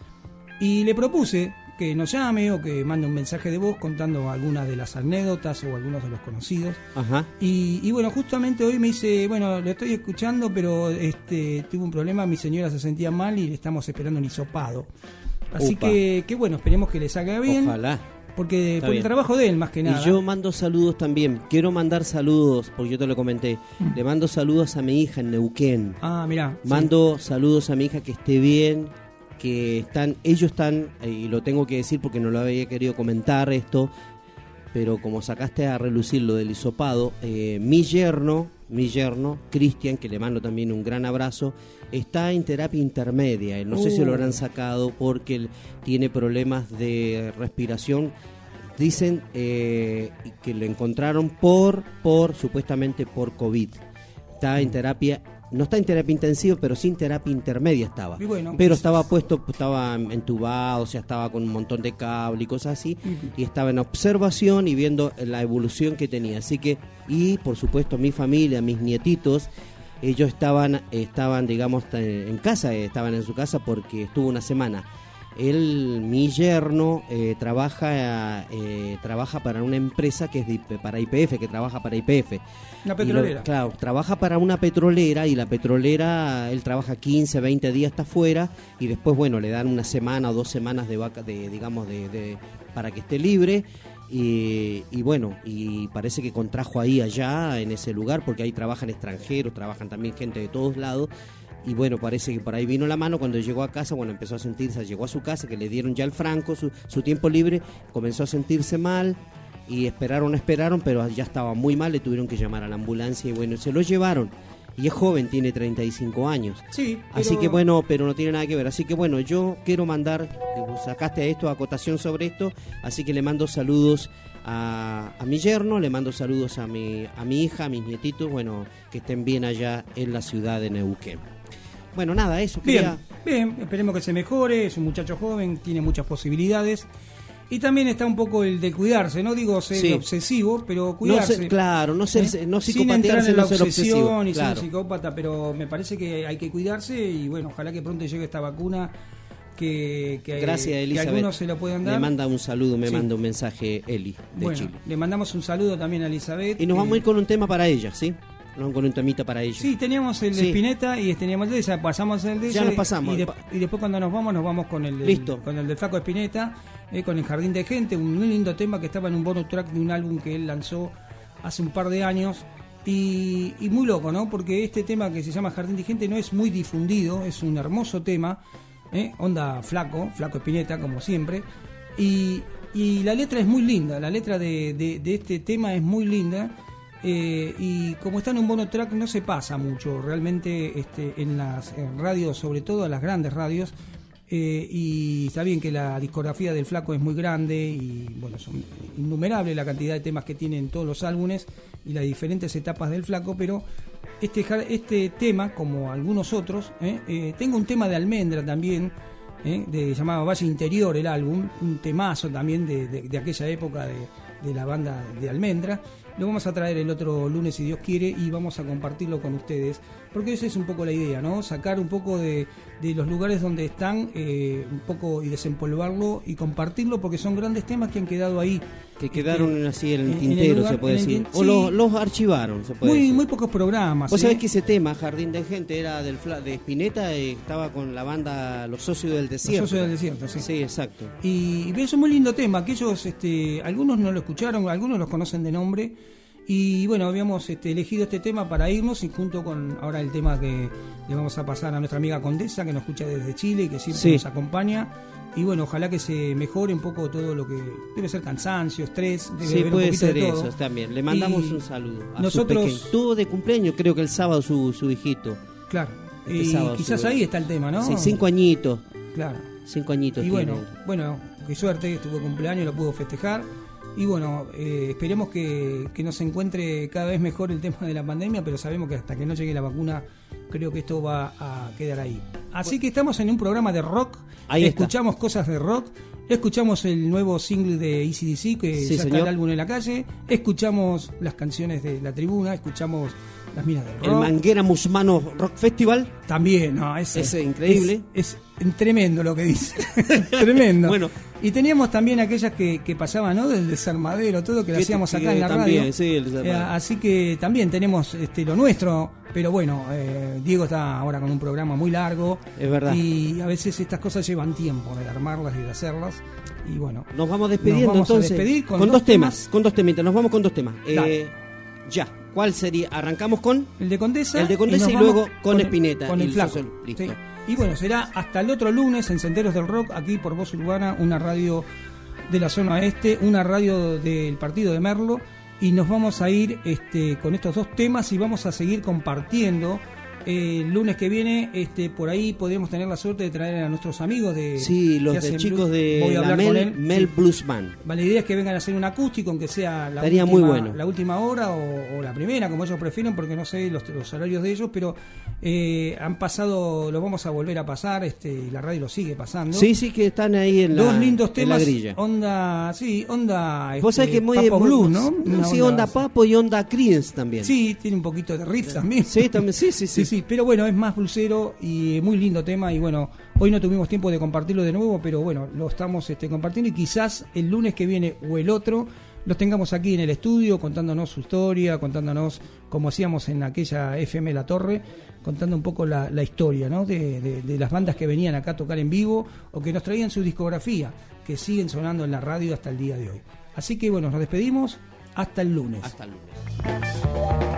y le propuse que nos llame o que mande un mensaje de voz contando algunas de las anécdotas o algunos de los conocidos. Ajá. Y, y bueno, justamente hoy me dice, bueno, lo estoy escuchando, pero este tuve un problema, mi señora se sentía mal y le estamos esperando un hisopado. Así que, que bueno, esperemos que le salga bien. Ojalá. Porque Está por el trabajo de él, más que nada. Y yo mando saludos también. Quiero mandar saludos, porque yo te lo comenté. Le mando saludos a mi hija en Neuquén. Mm. Ah, mirá. sí. Mando saludos a mi hija que esté bien, que están, ellos están, eh, y lo tengo que decir porque no lo había querido comentar esto, pero como sacaste a relucir lo del hisopado, eh, mi yerno, mi yerno, Cristian, que le mando también un gran abrazo, está en terapia intermedia. No sé si lo Uh. habrán sacado porque él tiene problemas de respiración. Dicen eh, que lo encontraron por, por, supuestamente por COVID. Está en terapia, no está en terapia intensiva, pero sí en terapia intermedia estaba. Bueno, pero estaba puesto, estaba entubado, o sea, estaba con un montón de cable y cosas así, y estaba en observación y viendo la evolución que tenía. Así que, y por supuesto mi familia, mis nietitos, ellos estaban, estaban digamos, en casa, estaban en su casa porque estuvo una semana. Él, mi yerno, eh, trabaja, eh, trabaja para una empresa que es de para IPF, que trabaja para IPF. Una lo- petrolera. claro, trabaja para una petrolera y la petrolera, él trabaja 15, 20 días hasta afuera y después, bueno, le dan una semana o dos semanas de vaca, de, digamos, de, de- para que esté libre. Y, y bueno, y parece que contrajo ahí allá, en ese lugar, porque ahí trabajan extranjeros, trabajan también gente de todos lados. Y bueno, parece que por ahí vino la mano cuando llegó a casa, bueno, empezó a sentirse, llegó a su casa, que le dieron ya el franco, su, su tiempo libre, comenzó a sentirse mal y esperaron, esperaron, pero ya estaba muy mal, le tuvieron que llamar a la ambulancia y bueno, se lo llevaron. Y es joven, tiene 35 años. Sí, Así pero- que bueno, pero no tiene nada que ver. Así que bueno, yo quiero mandar, vos sacaste esto, acotación sobre esto, así que le mando saludos a, a mi yerno, le mando saludos a mi, a mi hija, a mis nietitos, bueno, que estén bien allá en la ciudad de Neuquén. Bueno, nada, eso Bien, quería... bien, esperemos que se mejore, es un muchacho joven, tiene muchas posibilidades. Y también está un poco el de cuidarse, no digo ser Sí. obsesivo, pero No cuidarse. ser- claro, no ser- ¿Eh? no Sin entrar en la no ser obsesión y ser claro. un psicópata, pero me parece que hay que cuidarse y bueno, ojalá que pronto llegue esta vacuna que, que, Gracias, que algunos se lo puedan dar. Me manda un saludo, me Sí. manda un mensaje Eli de bueno, Chile. le mandamos un saludo también a Elizabeth. Y nos vamos a ir con un tema para ella, ¿sí? Nos con un temita para ella. Sí, teníamos el de Sí. Spinetta y teníamos el de ella, pasamos el de Ya ella nos y- pasamos. Y, de- y después cuando nos vamos, nos vamos con el, Listo. con el de Flaco Spinetta, eh, con el Jardín de Gente, un muy lindo tema que estaba en un bonus track de un álbum que él lanzó hace un par de años. Y, y muy loco, ¿no? Porque este tema que se llama Jardín de Gente no es muy difundido, es un hermoso tema, ¿eh? onda flaco, flaco Spinetta, como siempre. Y, y la letra es muy linda, la letra de, de- de este tema es muy linda. Eh, y como está en un bono track no se pasa mucho realmente este, en las en radios, sobre todo en las grandes radios. eh, y está bien que la discografía del flaco es muy grande y bueno, son innumerables la cantidad de temas que tienen todos los álbumes y las diferentes etapas del flaco, pero este, este tema, como algunos otros, eh, tengo un tema de almendra también, de llamado Valle Interior el álbum, un temazo también de, de- de aquella época de, de la banda de Almendra. Lo vamos a traer el otro lunes si Dios quiere y vamos a compartirlo con ustedes, porque esa es un poco la idea, ¿no? Sacar un poco de, de los lugares donde están, eh, un poco y desempolvarlo y compartirlo, porque son grandes temas que han quedado ahí. Que quedaron así en el en el tintero, lugar- se puede decir. O sí. los, los archivaron, se puede Muy, decir. muy pocos programas. Vos ¿eh? sabés que ese tema, Jardín de Gente, era del de Spinetta, eh, estaba con la banda Los Socios del Desierto. Socios del Desierto, sí. Sí, exacto. Y, y es un muy lindo tema, que ellos, este, algunos no lo escucharon, algunos los conocen de nombre. Y bueno, habíamos este, elegido este tema para irnos y junto con ahora el tema que le vamos a pasar a nuestra amiga Condesa, que nos escucha desde Chile y que siempre Sí. nos acompaña. Y bueno, ojalá que se mejore un poco todo lo que debe ser cansancio, estrés, debe Sí, haber un puede poquito ser de todo. eso también. Le mandamos Y un saludo. A nosotros- Su pequeño. Tuvo de cumpleaños, creo que el sábado su, su hijito. Claro. Este y sábado quizás ahí está el tema, ¿no? Sí, cinco añitos. Claro. Cinco añitos Y tiene. bueno, bueno, qué suerte, estuvo cumpleaños, lo pudo festejar. Y bueno, eh, esperemos que, que nos encuentre cada vez mejor el tema de la pandemia, pero sabemos que hasta que no llegue la vacuna, creo que esto va a quedar ahí. Así que estamos en un programa de rock, Ahí está. escuchamos cosas de rock, escuchamos el nuevo single de ECDC, que Sí, señor. el álbum en la calle, escuchamos las canciones de la tribuna, escuchamos las minas del rock. El Manguera Musmano Rock Festival. También, no, ese, Ese increíble. Es, es tremendo lo que dice. (laughs) tremendo. Bueno. Y teníamos también aquellas que, que pasaban, ¿no? Del desarmadero, todo que lo hacíamos acá en la también, radio. sí, el desarmadero. Eh, así que también tenemos este, lo nuestro, pero bueno, eh, Diego está ahora con un programa muy largo. Es verdad. Y a veces estas cosas llevan tiempo de armarlas y de hacerlas. Y bueno, Nos vamos despidiendo Nos vamos a entonces. despedir con dos, dos temas, temas. Con dos temitas. Nos vamos con dos temas. Eh. Ya. ¿Cuál sería? Arrancamos con. el de Condesa. El de Condesa y, luego con, el- Espineta. Con y el flaco. Listo. Sí. Y bueno, será hasta el otro lunes en Senderos del Rock, aquí por Voz Urbana, una radio de la zona este, una radio del partido de Merlo. Y nos vamos a ir este, con estos dos temas y vamos a seguir compartiendo. Eh, el lunes que viene, este, por ahí podemos tener la suerte de traer a nuestros amigos de. Sí, los de chicos blues. de Voy a la hablar con Mel, él. Mel Sí. Blues Band. Vale, la idea es que vengan a hacer un acústico, aunque sea la, Estaría última, muy bueno. la última hora o, o la primera, como ellos prefieren, porque no sé los, los horarios de ellos, pero eh, han pasado, lo vamos a volver a pasar, este, y la radio lo sigue pasando. Sí, sí, que están ahí en la, Dos lindos en la temas, grilla. onda, sí, onda, Vos sabés este, que muy. Papo muy- ¿no? Una Sí, onda Papo y onda Creedence también. Sí, tiene un poquito de riff también. Sí, también, sí, sí, (laughs) sí. Sí, pero bueno, es más blusero y muy lindo tema y bueno, hoy no tuvimos tiempo de compartirlo de nuevo, pero bueno, lo estamos este, compartiendo y quizás el lunes que viene o el otro los tengamos aquí en el estudio contándonos su historia, contándonos como hacíamos en aquella FM La Torre, contando un poco la, historia de- de las bandas que venían acá a tocar en vivo o que nos traían su discografía, que siguen sonando en la radio hasta el día de hoy. Así que bueno, nos despedimos hasta el lunes. Hasta el lunes.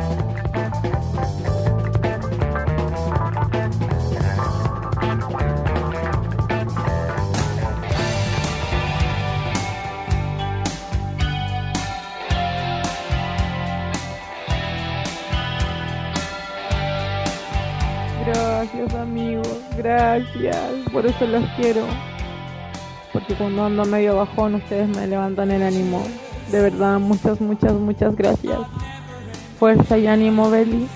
Amigos. Gracias. Por eso los quiero. Porque cuando ando medio bajón, ustedes me levantan el ánimo. De verdad, muchas, muchas, muchas gracias. Fuerza y ánimo, Beli.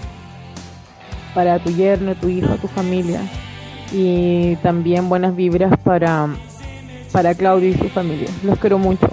Para tu yerno, tu hijo, tu familia. Y también buenas vibras para, para Claudio y su familia. Los quiero mucho.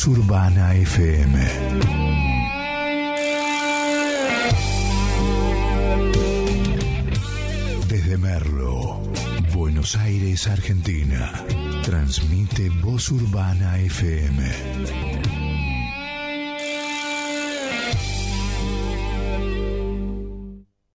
Voz Urbana FM. Desde Merlo, Buenos Aires, Argentina, transmite Voz Urbana FM